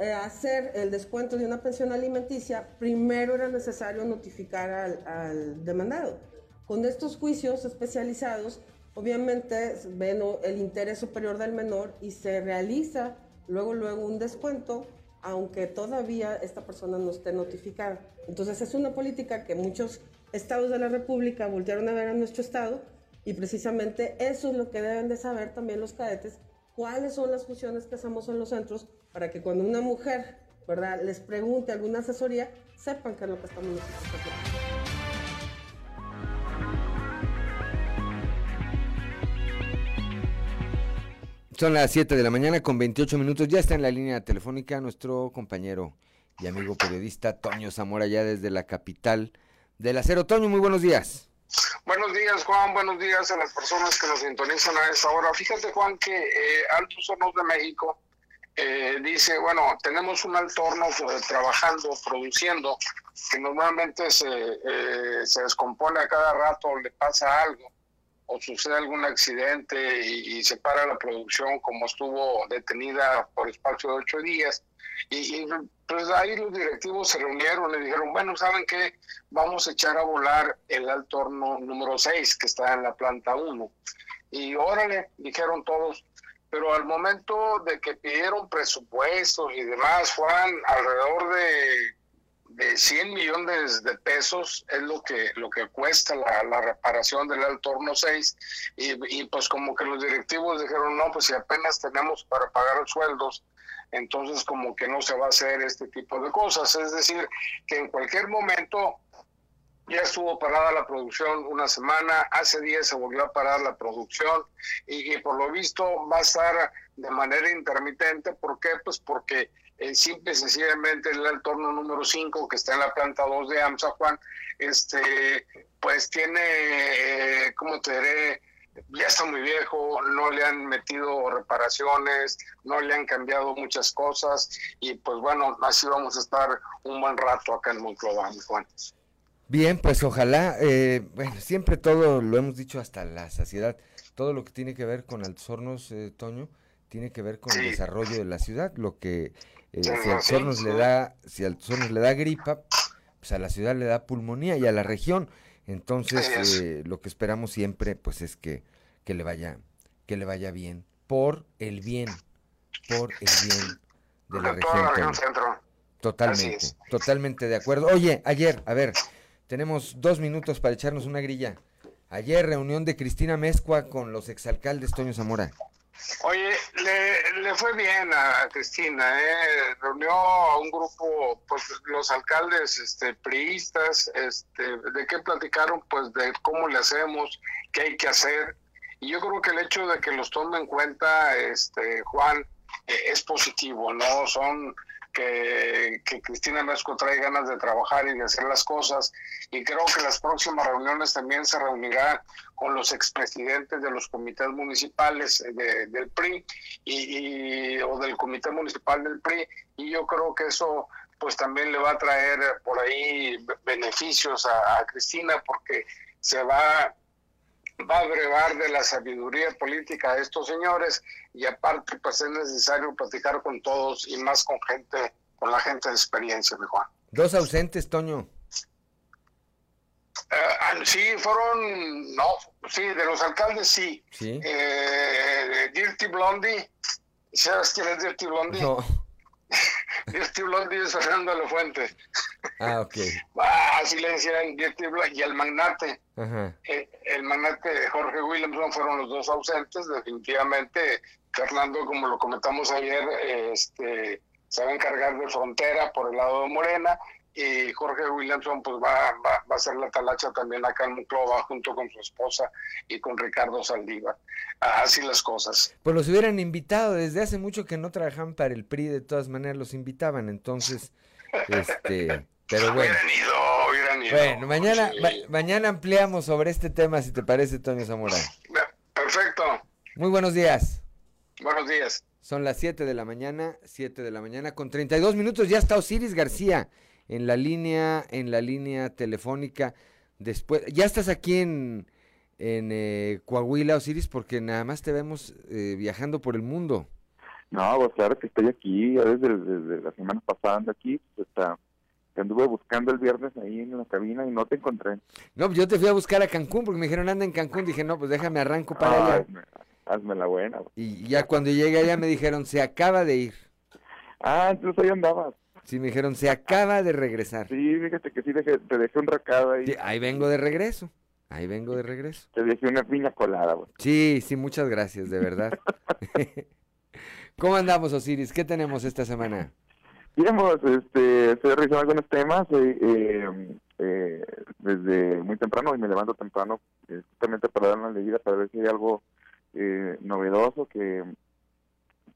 eh, hacer el descuento de una pensión alimenticia, primero era necesario notificar al, demandado. Con estos juicios especializados, obviamente ven el interés superior del menor y se realiza luego, luego un descuento, aunque todavía esta persona no esté notificada. Entonces es una política que muchos estados de la República voltearon a ver a nuestro estado y precisamente eso es lo que deben de saber también los cadetes, cuáles son las funciones que hacemos en los centros para que cuando una mujer, ¿verdad?, les pregunte alguna asesoría, sepan qué es lo que estamos nosotros Son las 7 de la mañana con 28 minutos. Ya está en la línea telefónica nuestro compañero y amigo periodista Toño Zamora, ya desde la capital del acero. Toño, muy buenos días. Buenos días, Juan. Buenos días a las personas que nos sintonizan a esta hora. Fíjate, Juan, que eh, Altos Hornos de México eh, dice, bueno, tenemos un alto horno eh, trabajando, produciendo, que normalmente se, eh, se descompone a cada rato, le pasa algo o sucede algún accidente y, se para la producción como estuvo detenida por espacio de ocho días. Y, pues ahí los directivos se reunieron y dijeron, bueno, ¿saben qué? Vamos a echar a volar el alto horno número 6 que está en la planta 1. Y órale, dijeron todos, pero al momento de que pidieron presupuestos y demás, Juan, alrededor de, de 100 millones de pesos es lo que lo que cuesta la, reparación del Alto Horno 6 y, y, pues como que los directivos dijeron, no, pues si apenas tenemos para pagar los sueldos, entonces como que no se va a hacer este tipo de cosas. Es decir, que en cualquier momento ya estuvo parada la producción una semana, hace días se volvió a parar la producción y, por lo visto va a estar de manera intermitente. ¿Por qué? Pues porque eh, simple y sencillamente el entorno número 5 que está en la planta 2 de AMSA, Juan, este, pues tiene, eh, ¿cómo te diré? Ya está muy viejo, no le han metido reparaciones, no le han cambiado muchas cosas y pues bueno, así vamos a estar un buen rato acá en Monclova, Juan. Bien, pues ojalá, eh, bueno, siempre todo lo hemos dicho hasta la saciedad, todo lo que tiene que ver con Altos Hornos, eh, Toño, tiene que ver con el desarrollo de la ciudad, lo que eh, si Altos Hornos le da, si Altos Hornos le da gripa, pues a la ciudad le da pulmonía y a la región, entonces lo que esperamos siempre, pues es que, que le vaya, que le vaya bien, por el bien, por el bien de la región. Totalmente, totalmente de acuerdo. Oye, ayer, a ver, tenemos dos minutos para echarnos una grilla. Ayer reunión de Cristina Mezcua con los exalcaldes Toño Zamora. Oye, le, fue bien a Cristina, ¿eh? reunió a un grupo, pues los alcaldes este, priistas, este, ¿de qué platicaron? Pues de cómo le hacemos, qué hay que hacer. Y yo creo que el hecho de que los tome en cuenta, este, Juan, eh, es positivo, ¿no? Son que, Cristina Mezco trae ganas de trabajar y de hacer las cosas. Y creo que las próximas reuniones también se reunirá con los expresidentes de los comités municipales del PRI y, o del comité municipal del PRI y yo creo que eso pues también le va a traer por ahí beneficios a, a Cristina porque se va va a brevar de la sabiduría política de estos señores y aparte pues es necesario platicar con todos y más con gente, con la gente de experiencia, mi Juan. Dos ausentes, Toño. Ah, sí, fueron, no, sí, de los alcaldes sí. Sí. Eh, Dirty Blondie, ¿sabes quién es Dirty Blondie? No. Dirty Blondie es Fernando de la Fuente. Ah, ok. Ah, así le decían Dirty. Y el magnate, eh, el magnate Jorge Williamson fueron los dos ausentes. Definitivamente, Fernando, como lo comentamos ayer, este, se va a encargar de frontera por el lado de Morena. Y Jorge Williamson pues va, va, va a hacer la talacha también acá en Monclova junto con su esposa y con Ricardo Saldívar. Así las cosas. Pues los hubieran invitado, desde hace mucho que no trabajaban para el PRI, de todas maneras los invitaban, entonces, este, pero bueno. Hubieran ido, hubieran ido. Bueno, mañana, Sí. ma- mañana ampliamos sobre este tema, si te parece, Toño Zamorano. Perfecto. Muy buenos días. Buenos días. Son las 7 de la mañana, 7 de la mañana con 32 minutos. Ya está Osiris García en la línea, en la línea telefónica. Después, ya estás aquí en, en eh, Coahuila, Osiris, porque nada más te vemos eh, viajando por el mundo. No, pues claro que estoy aquí, ya desde, desde la semana pasada ando aquí, pues, hasta te anduve buscando el viernes ahí en la cabina y no te encontré. No, pues yo te fui a buscar a Cancún porque me dijeron anda en Cancún. Dije, no, pues déjame arranco para Ah, allá. hazme, hazme la buena. Y ya cuando llegué allá me dijeron, se acaba de ir. Ah, entonces ahí andabas. Sí, me dijeron, se acaba de regresar. Sí, fíjate que sí dejé- te dejé un recado ahí. Sí, ahí vengo de regreso. Ahí vengo de regreso. Te dejé una piña colada, güey. Sí, sí, muchas gracias, de verdad. ¿Cómo andamos, Osiris? ¿Qué tenemos esta semana? Bien, pues, este, estoy revisando algunos temas eh, eh, eh, desde muy temprano y me levanto temprano justamente para dar una leída para ver si hay algo eh, novedoso que,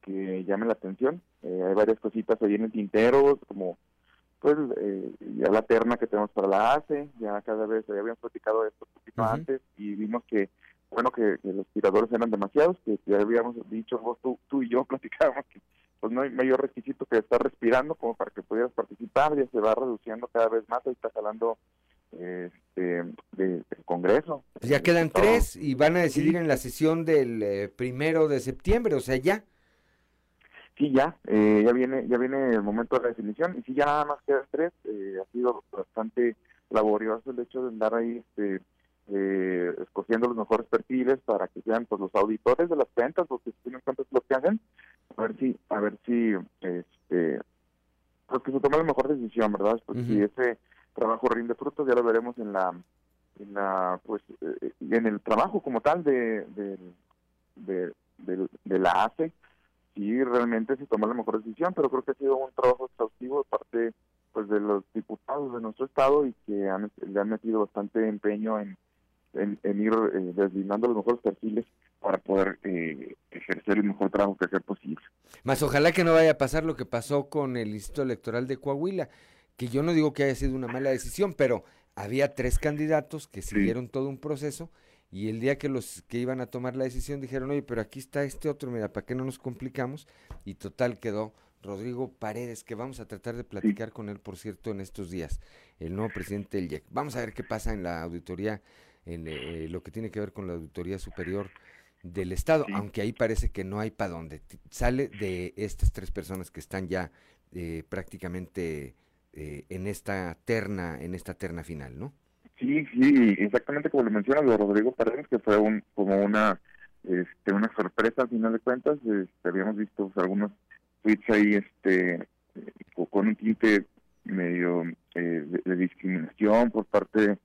que llame la atención. Eh, hay varias cositas ahí en el tintero, como pues eh, ya la terna que tenemos para la ACE, ya cada vez, ya habíamos platicado de esto un poquito antes y vimos que, bueno, que, que los tiradores eran demasiados, que ya habíamos dicho, vos, tú, tú y yo platicábamos que pues no hay mayor requisito que estar respirando como para que pudieras participar, ya se va reduciendo cada vez más, ahí está jalando este, de- del Congreso. Pues ya quedan tres y van a decidir en la sesión del eh, primero de septiembre, o sea, ya. Sí, ya, eh, ya viene ya viene el momento de la definición y sí, ya nada más quedan tres, eh, ha sido bastante laborioso el hecho de andar ahí este, eh, escogiendo los mejores perfiles para que sean pues los auditores de las cuentas, los que tienen cuentas lo que hacen, a ver si, a ver si, este, pues que se tome la mejor decisión, ¿verdad? Pues si ese trabajo rinde frutos, ya lo veremos en la, en la, pues, eh, en el trabajo como tal de, de, de, de- de la ACE, si realmente se toma la mejor decisión, pero creo que ha sido un trabajo exhaustivo de parte pues de los diputados de nuestro estado y que han, le han metido bastante empeño en, en, en ir eh, deslindando los mejores perfiles para poder eh, ejercer el mejor trabajo que sea posible. Más ojalá que no vaya a pasar lo que pasó con el Instituto Electoral de Coahuila, que yo no digo que haya sido una mala decisión, pero había tres candidatos que siguieron todo un proceso y el día que los que iban a tomar la decisión dijeron, oye, pero aquí está este otro, mira, ¿para qué no nos complicamos? Y total quedó Rodrigo Paredes, que vamos a tratar de platicar con él, por cierto, en estos días, el nuevo presidente del IEC. Vamos a ver qué pasa en la auditoría, en eh, lo que tiene que ver con la auditoría superior del Estado, aunque ahí parece que no hay para dónde. Sale de estas tres personas que están ya eh, prácticamente eh, en esta terna, en esta terna final, ¿no? Sí, sí, exactamente como lo mencionas de Rodrigo Paredes, que fue un, como una este, una sorpresa al final de cuentas. Este, habíamos visto algunos tweets ahí este, co- con un tinte medio eh, de, discriminación por parte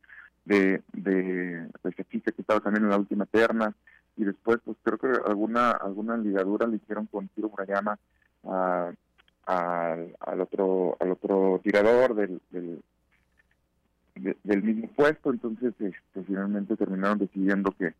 de, de, de chica que estaba también en la última terna. Y después, pues creo que alguna alguna ligadura le hicieron con Tiro Murayama a- al, al otro al otro tirador del, de- del mismo puesto, entonces este, finalmente terminaron decidiendo que,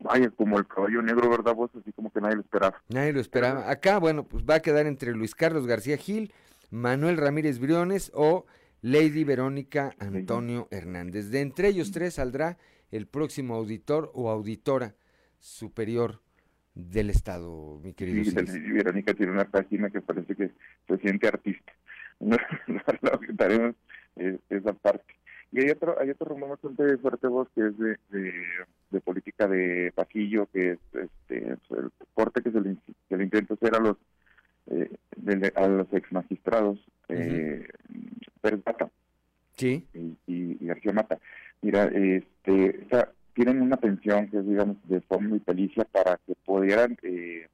vaya, como el caballo negro, ¿verdad? Vos así como que nadie lo esperaba. Nadie lo esperaba. Acá, bueno, pues va a quedar entre Luis Carlos García Gil, Manuel Ramírez Briones o Lady Verónica Antonio Hernández. De entre ellos tres saldrá el próximo auditor o auditora superior del Estado, mi querido Sí. Lady Verónica tiene una página que parece que se siente artista. No, eh, esa parte. Y hay otro, hay otro rumor bastante fuerte vos que es de, de, de política de pasillo, que es este el corte que se le, intenta hacer a los eh, de- a los ex magistrados eh, Pérez Mata Sí. y, y- y García Mata. Mira, este, tienen una pensión que es, digamos, de forma vitalicia para que pudieran eh,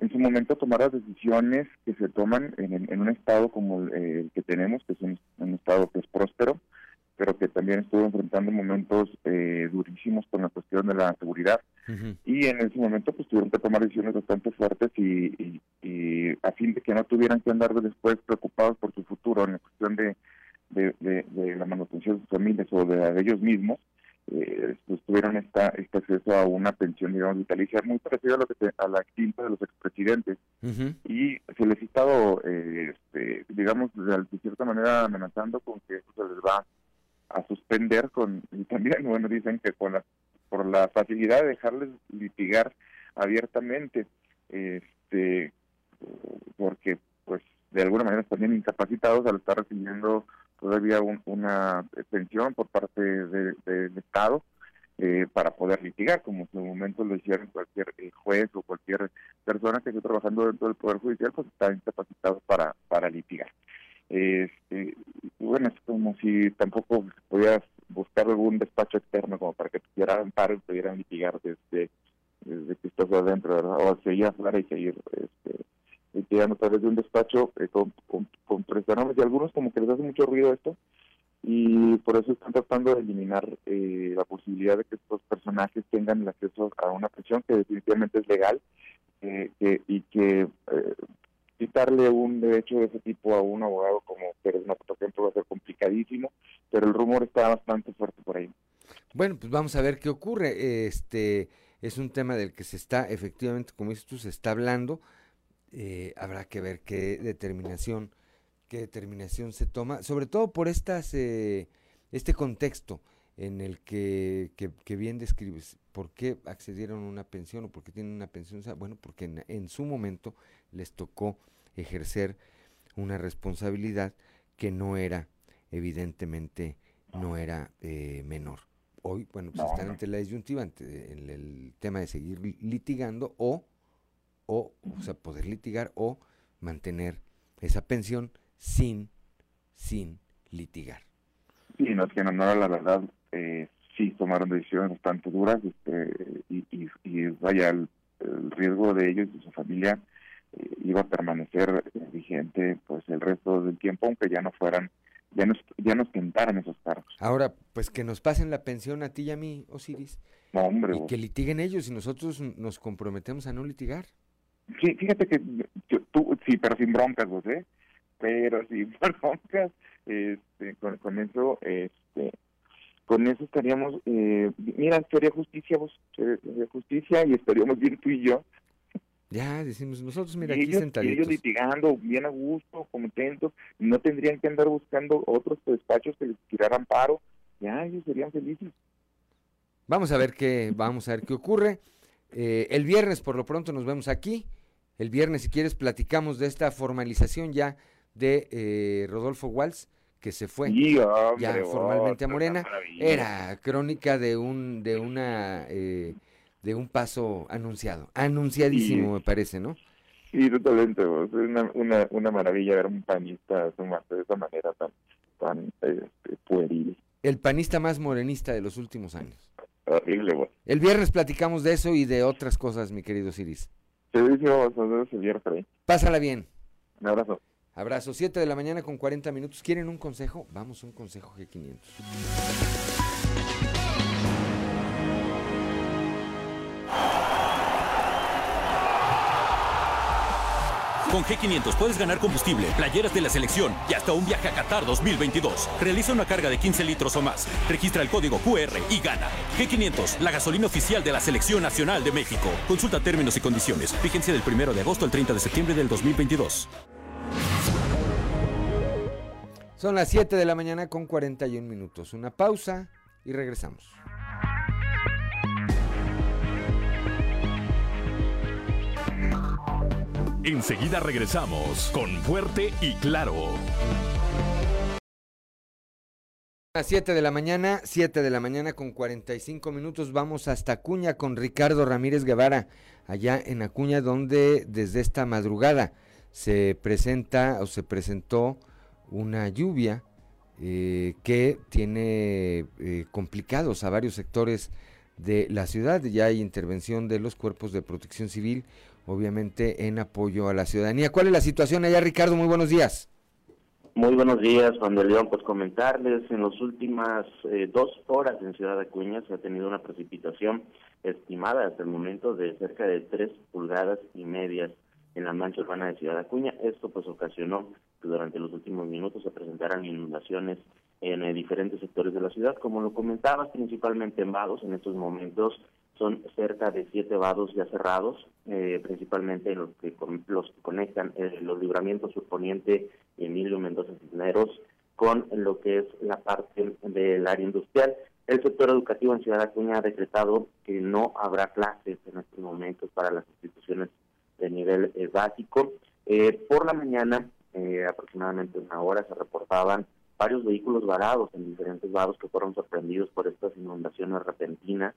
en su momento tomar las decisiones que se toman en, un estado como el, que tenemos, que es un, estado que es próspero, pero que también estuvo enfrentando momentos eh, durísimos con la cuestión de la seguridad. Y en ese momento pues tuvieron que tomar decisiones bastante fuertes y, a fin de que no tuvieran que andar después preocupados por su futuro en la cuestión de, de, la manutención de sus familias o de ellos mismos, eh, pues, tuvieron esta, este acceso a una pensión, digamos, vitalicia, muy parecida a, lo que a la extinta de los expresidentes. Y se les ha estado, eh, este, digamos, de, cierta manera amenazando con que eso se les va a suspender con y también bueno dicen que con la por la facilidad de dejarles litigar abiertamente este porque pues de alguna manera están bien incapacitados al estar recibiendo todavía una pensión por parte del Estado eh, para poder litigar, como en su momento lo hicieron cualquier eh, juez o cualquier persona que esté trabajando dentro del Poder Judicial, pues está incapacitado para, para litigar. Este, bueno, es como si tampoco podías buscar algún despacho externo como para que tuvieran amparo y pudieran litigar desde, desde que estás adentro, o seguir afuera y seguir este, litigando a través de un despacho eh, con, con, con y algunos como que les hace mucho ruido esto y por eso están tratando de eliminar eh, la posibilidad de que estos personajes tengan el acceso a una pensión que definitivamente es legal eh, y que quitarle un derecho de ese tipo a un abogado como Pérez por ejemplo, va a ser complicadísimo, pero el rumor está bastante fuerte por ahí. Bueno, pues vamos a ver qué ocurre. Este es un tema del que se está, efectivamente, como dices tú, se está hablando. Eh, habrá que ver qué determinación, qué determinación se toma, sobre todo por estas, eh, este contexto en el que, que, bien describes. ¿Por qué accedieron a una pensión o por qué tienen una pensión? Bueno, porque en, su momento les tocó ejercer una responsabilidad que no era, evidentemente, no era eh, menor. Hoy, bueno, pues están ante la disyuntiva, ante el tema de seguir litigando o o, o sea, poder litigar o mantener esa pensión sin, sin litigar. Sí, no es que no, no la verdad, eh, sí tomaron decisiones bastante duras este, y, y, vaya, el, riesgo de ellos y de su familia eh, iba a permanecer vigente pues el resto del tiempo, aunque ya no fueran, ya nos, ya nos tentaran esos cargos. Ahora, pues que nos pasen la pensión a ti y a mí, Osiris. No, hombre. Y que litiguen ellos y nosotros nos comprometemos a no litigar. Sí, fíjate que tú, sí, pero sin broncas, José, pero sin broncas, este, con, eso, este, con eso estaríamos, eh, mira, sería justicia, vos, justicia y estaríamos bien tú y yo. Ya, decimos nosotros, mira, aquí ellos, sentaditos. ellos litigando, bien a gusto, contentos, no tendrían que andar buscando otros despachos que les tiraran paro, ya, ellos serían felices. Vamos a ver qué, vamos a ver qué ocurre. Eh, el viernes, por lo pronto, nos vemos aquí. El viernes, si quieres, platicamos de esta formalización ya de eh, Rodolfo Walsh, que se fue ya formalmente a Morena. Era crónica de un, de una, eh, de un paso anunciado, anunciadísimo, me parece, ¿no? Sí, totalmente. Es una, una, una maravilla ver un panista sumarse de esa manera tan, tan este, pueril. El panista más morenista de los últimos años. Horrible, El viernes platicamos de eso y de otras cosas, mi querido Ciris. Pásala bien. Un abrazo. Abrazo. 7 de la mañana con 40 minutos. ¿Quieren un consejo? Vamos, un consejo G500. Con G500 puedes ganar combustible, playeras de la selección y hasta un viaje a Qatar 2022. Realiza una carga de 15 litros o más. Registra el código QR y gana. G500, la gasolina oficial de la Selección Nacional de México. Consulta términos y condiciones. Fíjense del 1 de agosto al 30 de septiembre del 2022. Son las 7 de la mañana con 41 minutos. Una pausa y regresamos. Enseguida regresamos con Fuerte y Claro. A las 7 de la mañana, 7 de la mañana con 45 minutos, vamos hasta Acuña con Ricardo Ramírez Guevara, allá en Acuña, donde desde esta madrugada se presenta o se presentó una lluvia eh, que tiene eh, complicados a varios sectores de la ciudad. Ya hay intervención de los cuerpos de protección civil, obviamente en apoyo a la ciudadanía. ¿Cuál es la situación allá, Ricardo? Muy buenos días. Muy buenos días, Juan de León. Pues comentarles, en las últimas eh, dos horas en Ciudad Acuña se ha tenido una precipitación estimada hasta el momento de cerca de tres pulgadas y medias en la mancha urbana de Ciudad Acuña. Esto pues ocasionó que durante los últimos minutos se presentaran inundaciones en eh, diferentes sectores de la ciudad. Como lo comentabas, principalmente en vados, en estos momentos son cerca de siete vados ya cerrados, eh, principalmente los que, los que conectan eh, los libramientos surponiente Emilio Mendoza Cisneros con lo que es la parte del área industrial. El sector educativo en Ciudad Acuña ha decretado que no habrá clases en estos momentos para las instituciones de nivel eh, básico. Por la mañana, aproximadamente una hora, se reportaban varios vehículos varados en diferentes vados que fueron sorprendidos por estas inundaciones repentinas.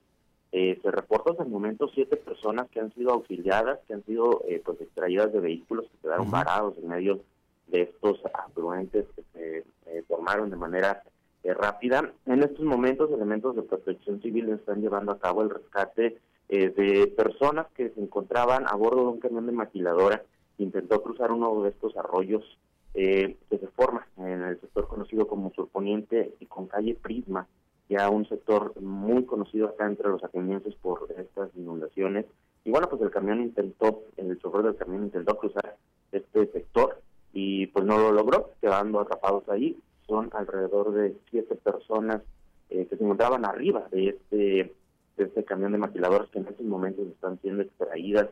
Se reporta hasta el momento siete personas que han sido auxiliadas, que han sido pues extraídas de vehículos que quedaron varados en medio de estos afluentes que se formaron de manera rápida. En estos momentos, elementos de protección civil están llevando a cabo el rescate eh, de personas que se encontraban a bordo de un camión de maquiladora intentó cruzar uno de estos arroyos eh, que se forma en el sector conocido como Surponiente y con calle Prisma, ya un sector muy conocido acá entre los atenienses por estas inundaciones. Y bueno, pues el camión intentó, el chofer del camión intentó cruzar este sector y pues no lo logró, quedando atrapados ahí. Son alrededor de siete personas eh, que se encontraban arriba de este de este camión de maquiladores que en estos momentos están siendo extraídas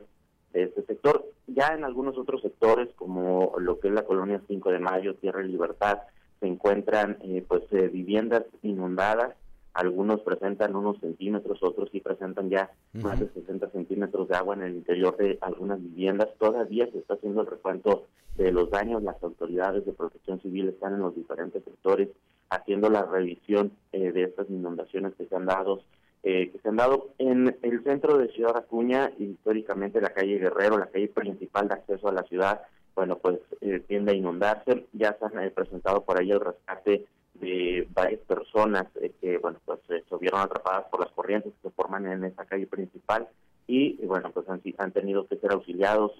de este sector. Ya en algunos otros sectores, como lo que es la colonia 5 de Mayo, Tierra y Libertad, se encuentran eh, pues eh, viviendas inundadas. Algunos presentan unos centímetros, otros sí presentan ya más de 60 centímetros de agua en el interior de algunas viviendas. Todavía se está haciendo el recuento de los daños. Las autoridades de protección civil están en los diferentes sectores haciendo la revisión eh, de estas inundaciones que se han dado eh, que se han dado en el centro de Ciudad Acuña, históricamente la calle Guerrero, la calle principal de acceso a la ciudad, bueno, pues eh, tiende a inundarse. Ya se han eh, presentado por ahí el rescate de varias personas que, bueno, pues se vieron atrapadas por las corrientes que se forman en esa calle principal y, bueno, pues han, han tenido que ser auxiliados,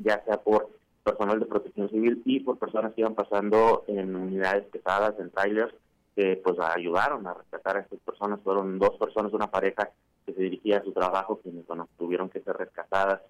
ya sea por personal de protección civil y por personas que iban pasando en unidades pesadas, en trailers, que pues ayudaron a rescatar a estas personas. Fueron dos personas, una pareja que se dirigía a su trabajo, quienes bueno, tuvieron que ser rescatadas.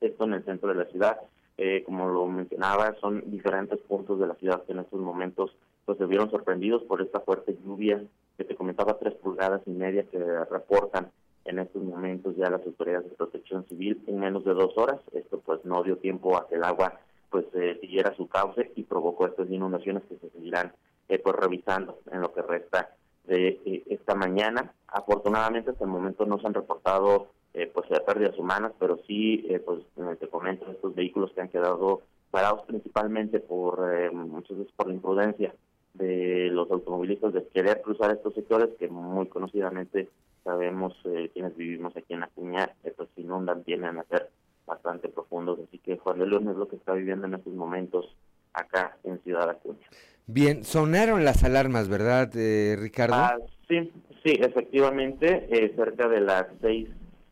Esto en el centro de la ciudad. Eh, como lo mencionaba, son diferentes puntos de la ciudad que en estos momentos pues se vieron sorprendidos por esta fuerte lluvia que te comentaba tres pulgadas y media que reportan en estos momentos ya las autoridades de protección civil en menos de dos horas. Esto pues no dio tiempo a que el agua pues eh, siguiera su cauce y provocó estas inundaciones que se seguirán eh, pues revisando en lo que resta de eh, esta mañana. Afortunadamente hasta el momento no se han reportado eh, pues pérdidas humanas, pero sí, eh, pues te comento, estos vehículos que han quedado parados principalmente por muchas veces por la imprudencia de los automovilistas de querer cruzar estos sectores que muy conocidamente sabemos quienes vivimos aquí en Acuña, pues inundan, vienen a ser bastante profundos, así que Juan de León es lo que está viviendo en estos momentos acá en Ciudad Acuña. Bien, sonaron las alarmas, ¿verdad, eh, Ricardo? Ah, sí, sí, efectivamente, eh, cerca de las seis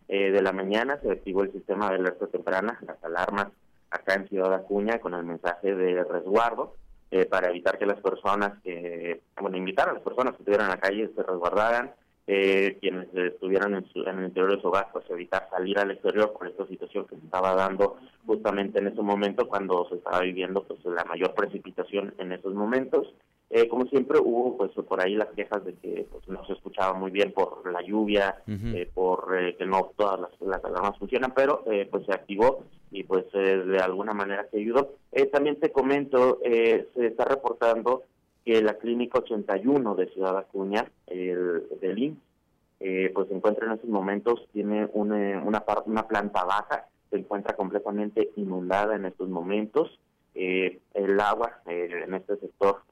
eh, de la mañana se activó el sistema de alerta temprana, las alarmas acá en Ciudad Acuña con el mensaje de resguardo para evitar que las personas que, bueno, invitar a las personas que estuvieran en la calle se resguardaran, eh, quienes estuvieran en, el interior de su hogar, pues evitar salir al exterior por esta situación que se estaba dando justamente en ese momento cuando se estaba viviendo pues la mayor precipitación en esos momentos. Eh, como siempre hubo pues por ahí las quejas de que pues, no se escuchaba muy bien por la lluvia, eh, por eh, que no todas las, alarmas funcionan, pero pues se activó y pues de alguna manera se ayudó. también te comento, se está reportando que la Clínica 81 de Ciudad Acuña, el del IMSS, eh, pues se encuentra en estos momentos, tiene una, una, una planta baja, se encuentra completamente inundada en estos momentos. Eh, el agua eh, en este sector,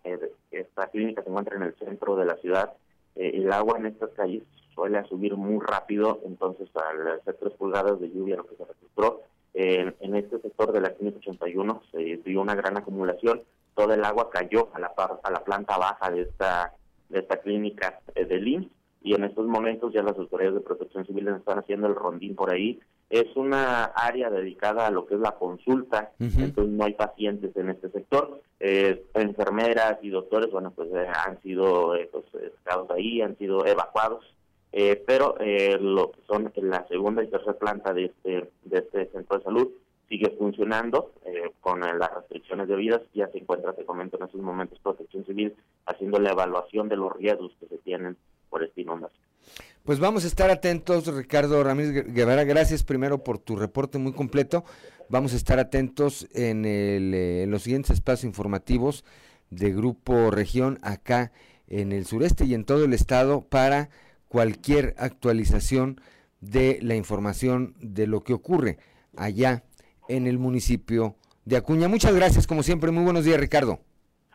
esta clínica se encuentra en el centro de la ciudad, el agua en estas calles suele subir muy rápido, entonces al hacer tres pulgadas de lluvia lo que se registró, en este sector de la clínica 81 se dio una gran acumulación, toda el agua cayó a la, planta baja de esta, de clínica de IMSS y en estos momentos ya las autoridades de protección civil están haciendo el rondín por ahí. Es una área dedicada a lo que es la consulta, entonces no hay pacientes en este sector. Eh, enfermeras y doctores, bueno, pues eh, han sido eh, pues, ahí, han sido evacuados, eh, pero lo que son la segunda y tercera planta de este, de este centro de salud sigue funcionando con las restricciones debidas. Ya se encuentra, te comento, en estos momentos Protección Civil haciendo la evaluación de los riesgos que se tienen por esta inundación. Pues vamos a estar atentos, Ricardo Ramírez Guevara. Gracias primero por tu reporte muy completo. Vamos a estar atentos en, el, eh, los siguientes espacios informativos de Grupo Región acá en el sureste y en todo el estado para cualquier actualización de la información de lo que ocurre allá en el municipio de Acuña. Muchas gracias, como siempre. Muy buenos días, Ricardo.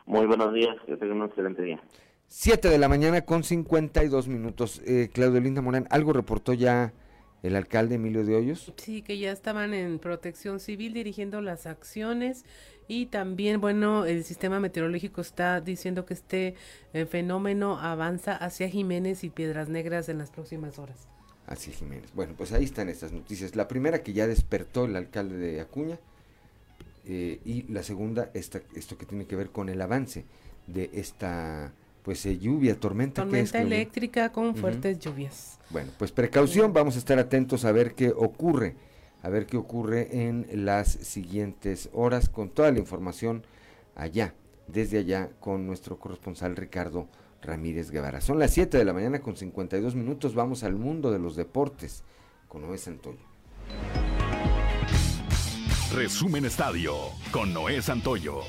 Muy buenos días, que tengan un excelente día. 7 de la mañana con 52 minutos. Eh, Claudio Linda Morán, ¿algo reportó ya el alcalde Emilio de Hoyos? Sí, que ya estaban en protección civil dirigiendo las acciones y también, bueno, el sistema meteorológico está diciendo que este eh, fenómeno avanza hacia Jiménez y Piedras Negras en las próximas horas. Hacia Jiménez. Bueno, pues ahí están estas noticias. La primera que ya despertó el alcalde de Acuña eh, y la segunda, esta, esto que tiene que ver con el avance de esta pues eh, lluvia, tormenta. Tormenta eléctrica con fuertes lluvias. Bueno, pues precaución, vamos a estar atentos a ver qué ocurre, a ver qué ocurre en las siguientes horas con toda la información allá, desde allá con nuestro corresponsal Ricardo Ramírez Guevara. Son las 7 de la mañana con 52 minutos, vamos al mundo de los deportes con Noé Santoyo. Resumen Estadio con Noé Santoyo.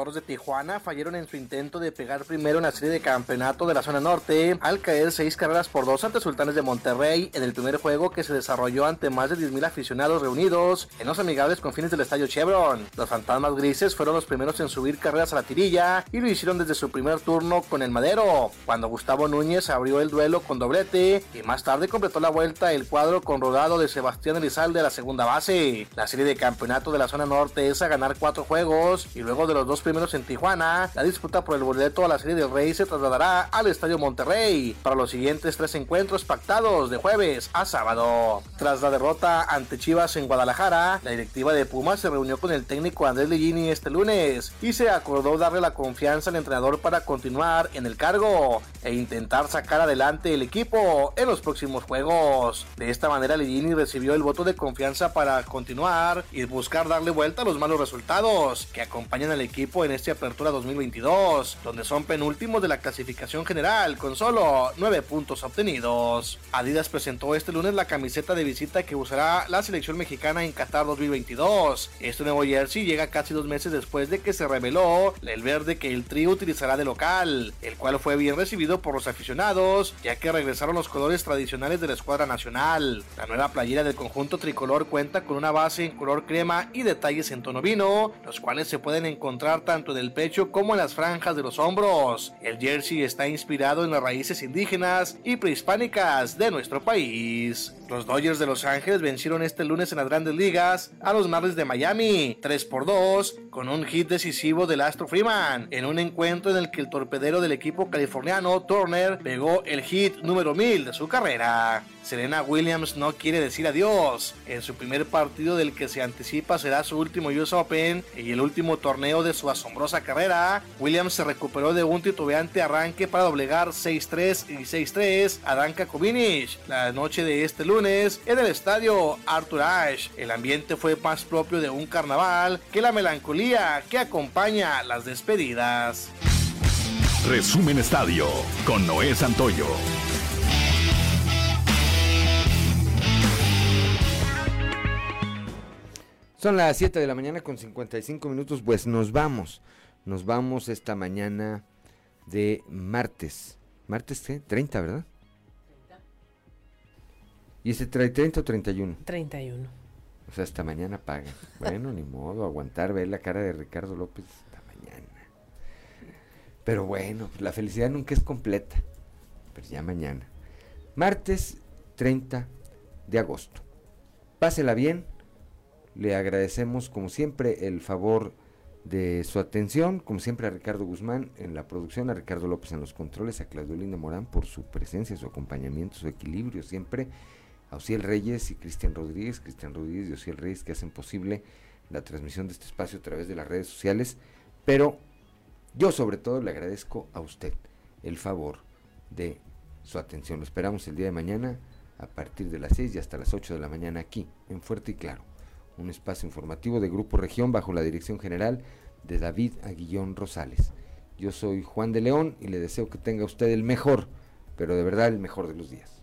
De Tijuana fallaron en su intento de pegar primero en la serie de campeonato de la zona norte al caer seis carreras por dos ante Sultanes de Monterrey en el primer juego que se desarrolló ante más de 10.000 aficionados reunidos en los amigables confines del estadio Chevron. Los fantasmas grises fueron los primeros en subir carreras a la tirilla y lo hicieron desde su primer turno con el madero, cuando Gustavo Núñez abrió el duelo con doblete y más tarde completó la vuelta el cuadro con rodado de Sebastián Elizalde de la segunda base. La serie de campeonato de la zona norte es a ganar cuatro juegos y luego de los dos primeros en Tijuana, la disputa por el boleto a la Serie del Rey se trasladará al Estadio Monterrey para los siguientes tres encuentros pactados de jueves a sábado. Tras la derrota ante Chivas en Guadalajara, la directiva de Pumas se reunió con el técnico Andrés Ligini este lunes y se acordó darle la confianza al entrenador para continuar en el cargo e intentar sacar adelante el equipo en los próximos juegos. De esta manera Ligini recibió el voto de confianza para continuar y buscar darle vuelta a los malos resultados que acompañan al equipo en esta apertura 2022, donde son penúltimos de la clasificación general con solo 9 puntos obtenidos. Adidas presentó este lunes la camiseta de visita que usará la selección mexicana en Qatar 2022. Este nuevo jersey llega casi dos meses después de que se reveló el verde que el trío utilizará de local, el cual fue bien recibido por los aficionados, ya que regresaron los colores tradicionales de la escuadra nacional. La nueva playera del conjunto tricolor cuenta con una base en color crema y detalles en tono vino, los cuales se pueden encontrar tanto del pecho como en las franjas de los hombros. El jersey está inspirado en las raíces indígenas y prehispánicas de nuestro país. Los Dodgers de Los Ángeles vencieron este lunes en las grandes ligas a los Marlins de Miami 3 por 2 con un hit decisivo del Astro Freeman en un encuentro en el que el torpedero del equipo californiano Turner pegó el hit número 1000 de su carrera. Serena Williams no quiere decir adiós. En su primer partido del que se anticipa será su último US Open y el último torneo de su asombrosa carrera, Williams se recuperó de un titubeante arranque para doblegar 6-3 y 6-3 a Danka Kubinic la noche de este lunes en el estadio Arthur Ashe. El ambiente fue más propio de un carnaval que la melancolía que acompaña las despedidas. Resumen Estadio con Noé Santoyo. Son las 7 de la mañana con 55 minutos, pues nos vamos. Nos vamos esta mañana de martes. ¿Martes qué? 30, ¿verdad? 30. ¿Y ese trae 30 o 31? 31. O sea, hasta mañana paga. Bueno, ni modo, aguantar, ver la cara de Ricardo López hasta mañana. Pero bueno, pues la felicidad nunca es completa. Pero ya mañana. Martes 30 de agosto. Pásela bien. Le agradecemos como siempre el favor de su atención, como siempre a Ricardo Guzmán en la producción, a Ricardo López en los controles, a Claudio Linda Morán por su presencia, su acompañamiento, su equilibrio siempre, Ociel Reyes y Cristian Rodríguez, Cristian Rodríguez y Ociel Reyes que hacen posible la transmisión de este espacio a través de las redes sociales, pero yo sobre todo le agradezco a usted el favor de su atención. Lo esperamos el día de mañana a partir de las 6 y hasta las 8 de la mañana aquí en Fuerte y Claro, un espacio informativo de Grupo Región bajo la dirección general de David Aguillón Rosales. Yo soy Juan de León y le deseo que tenga usted el mejor, pero de verdad el mejor de los días.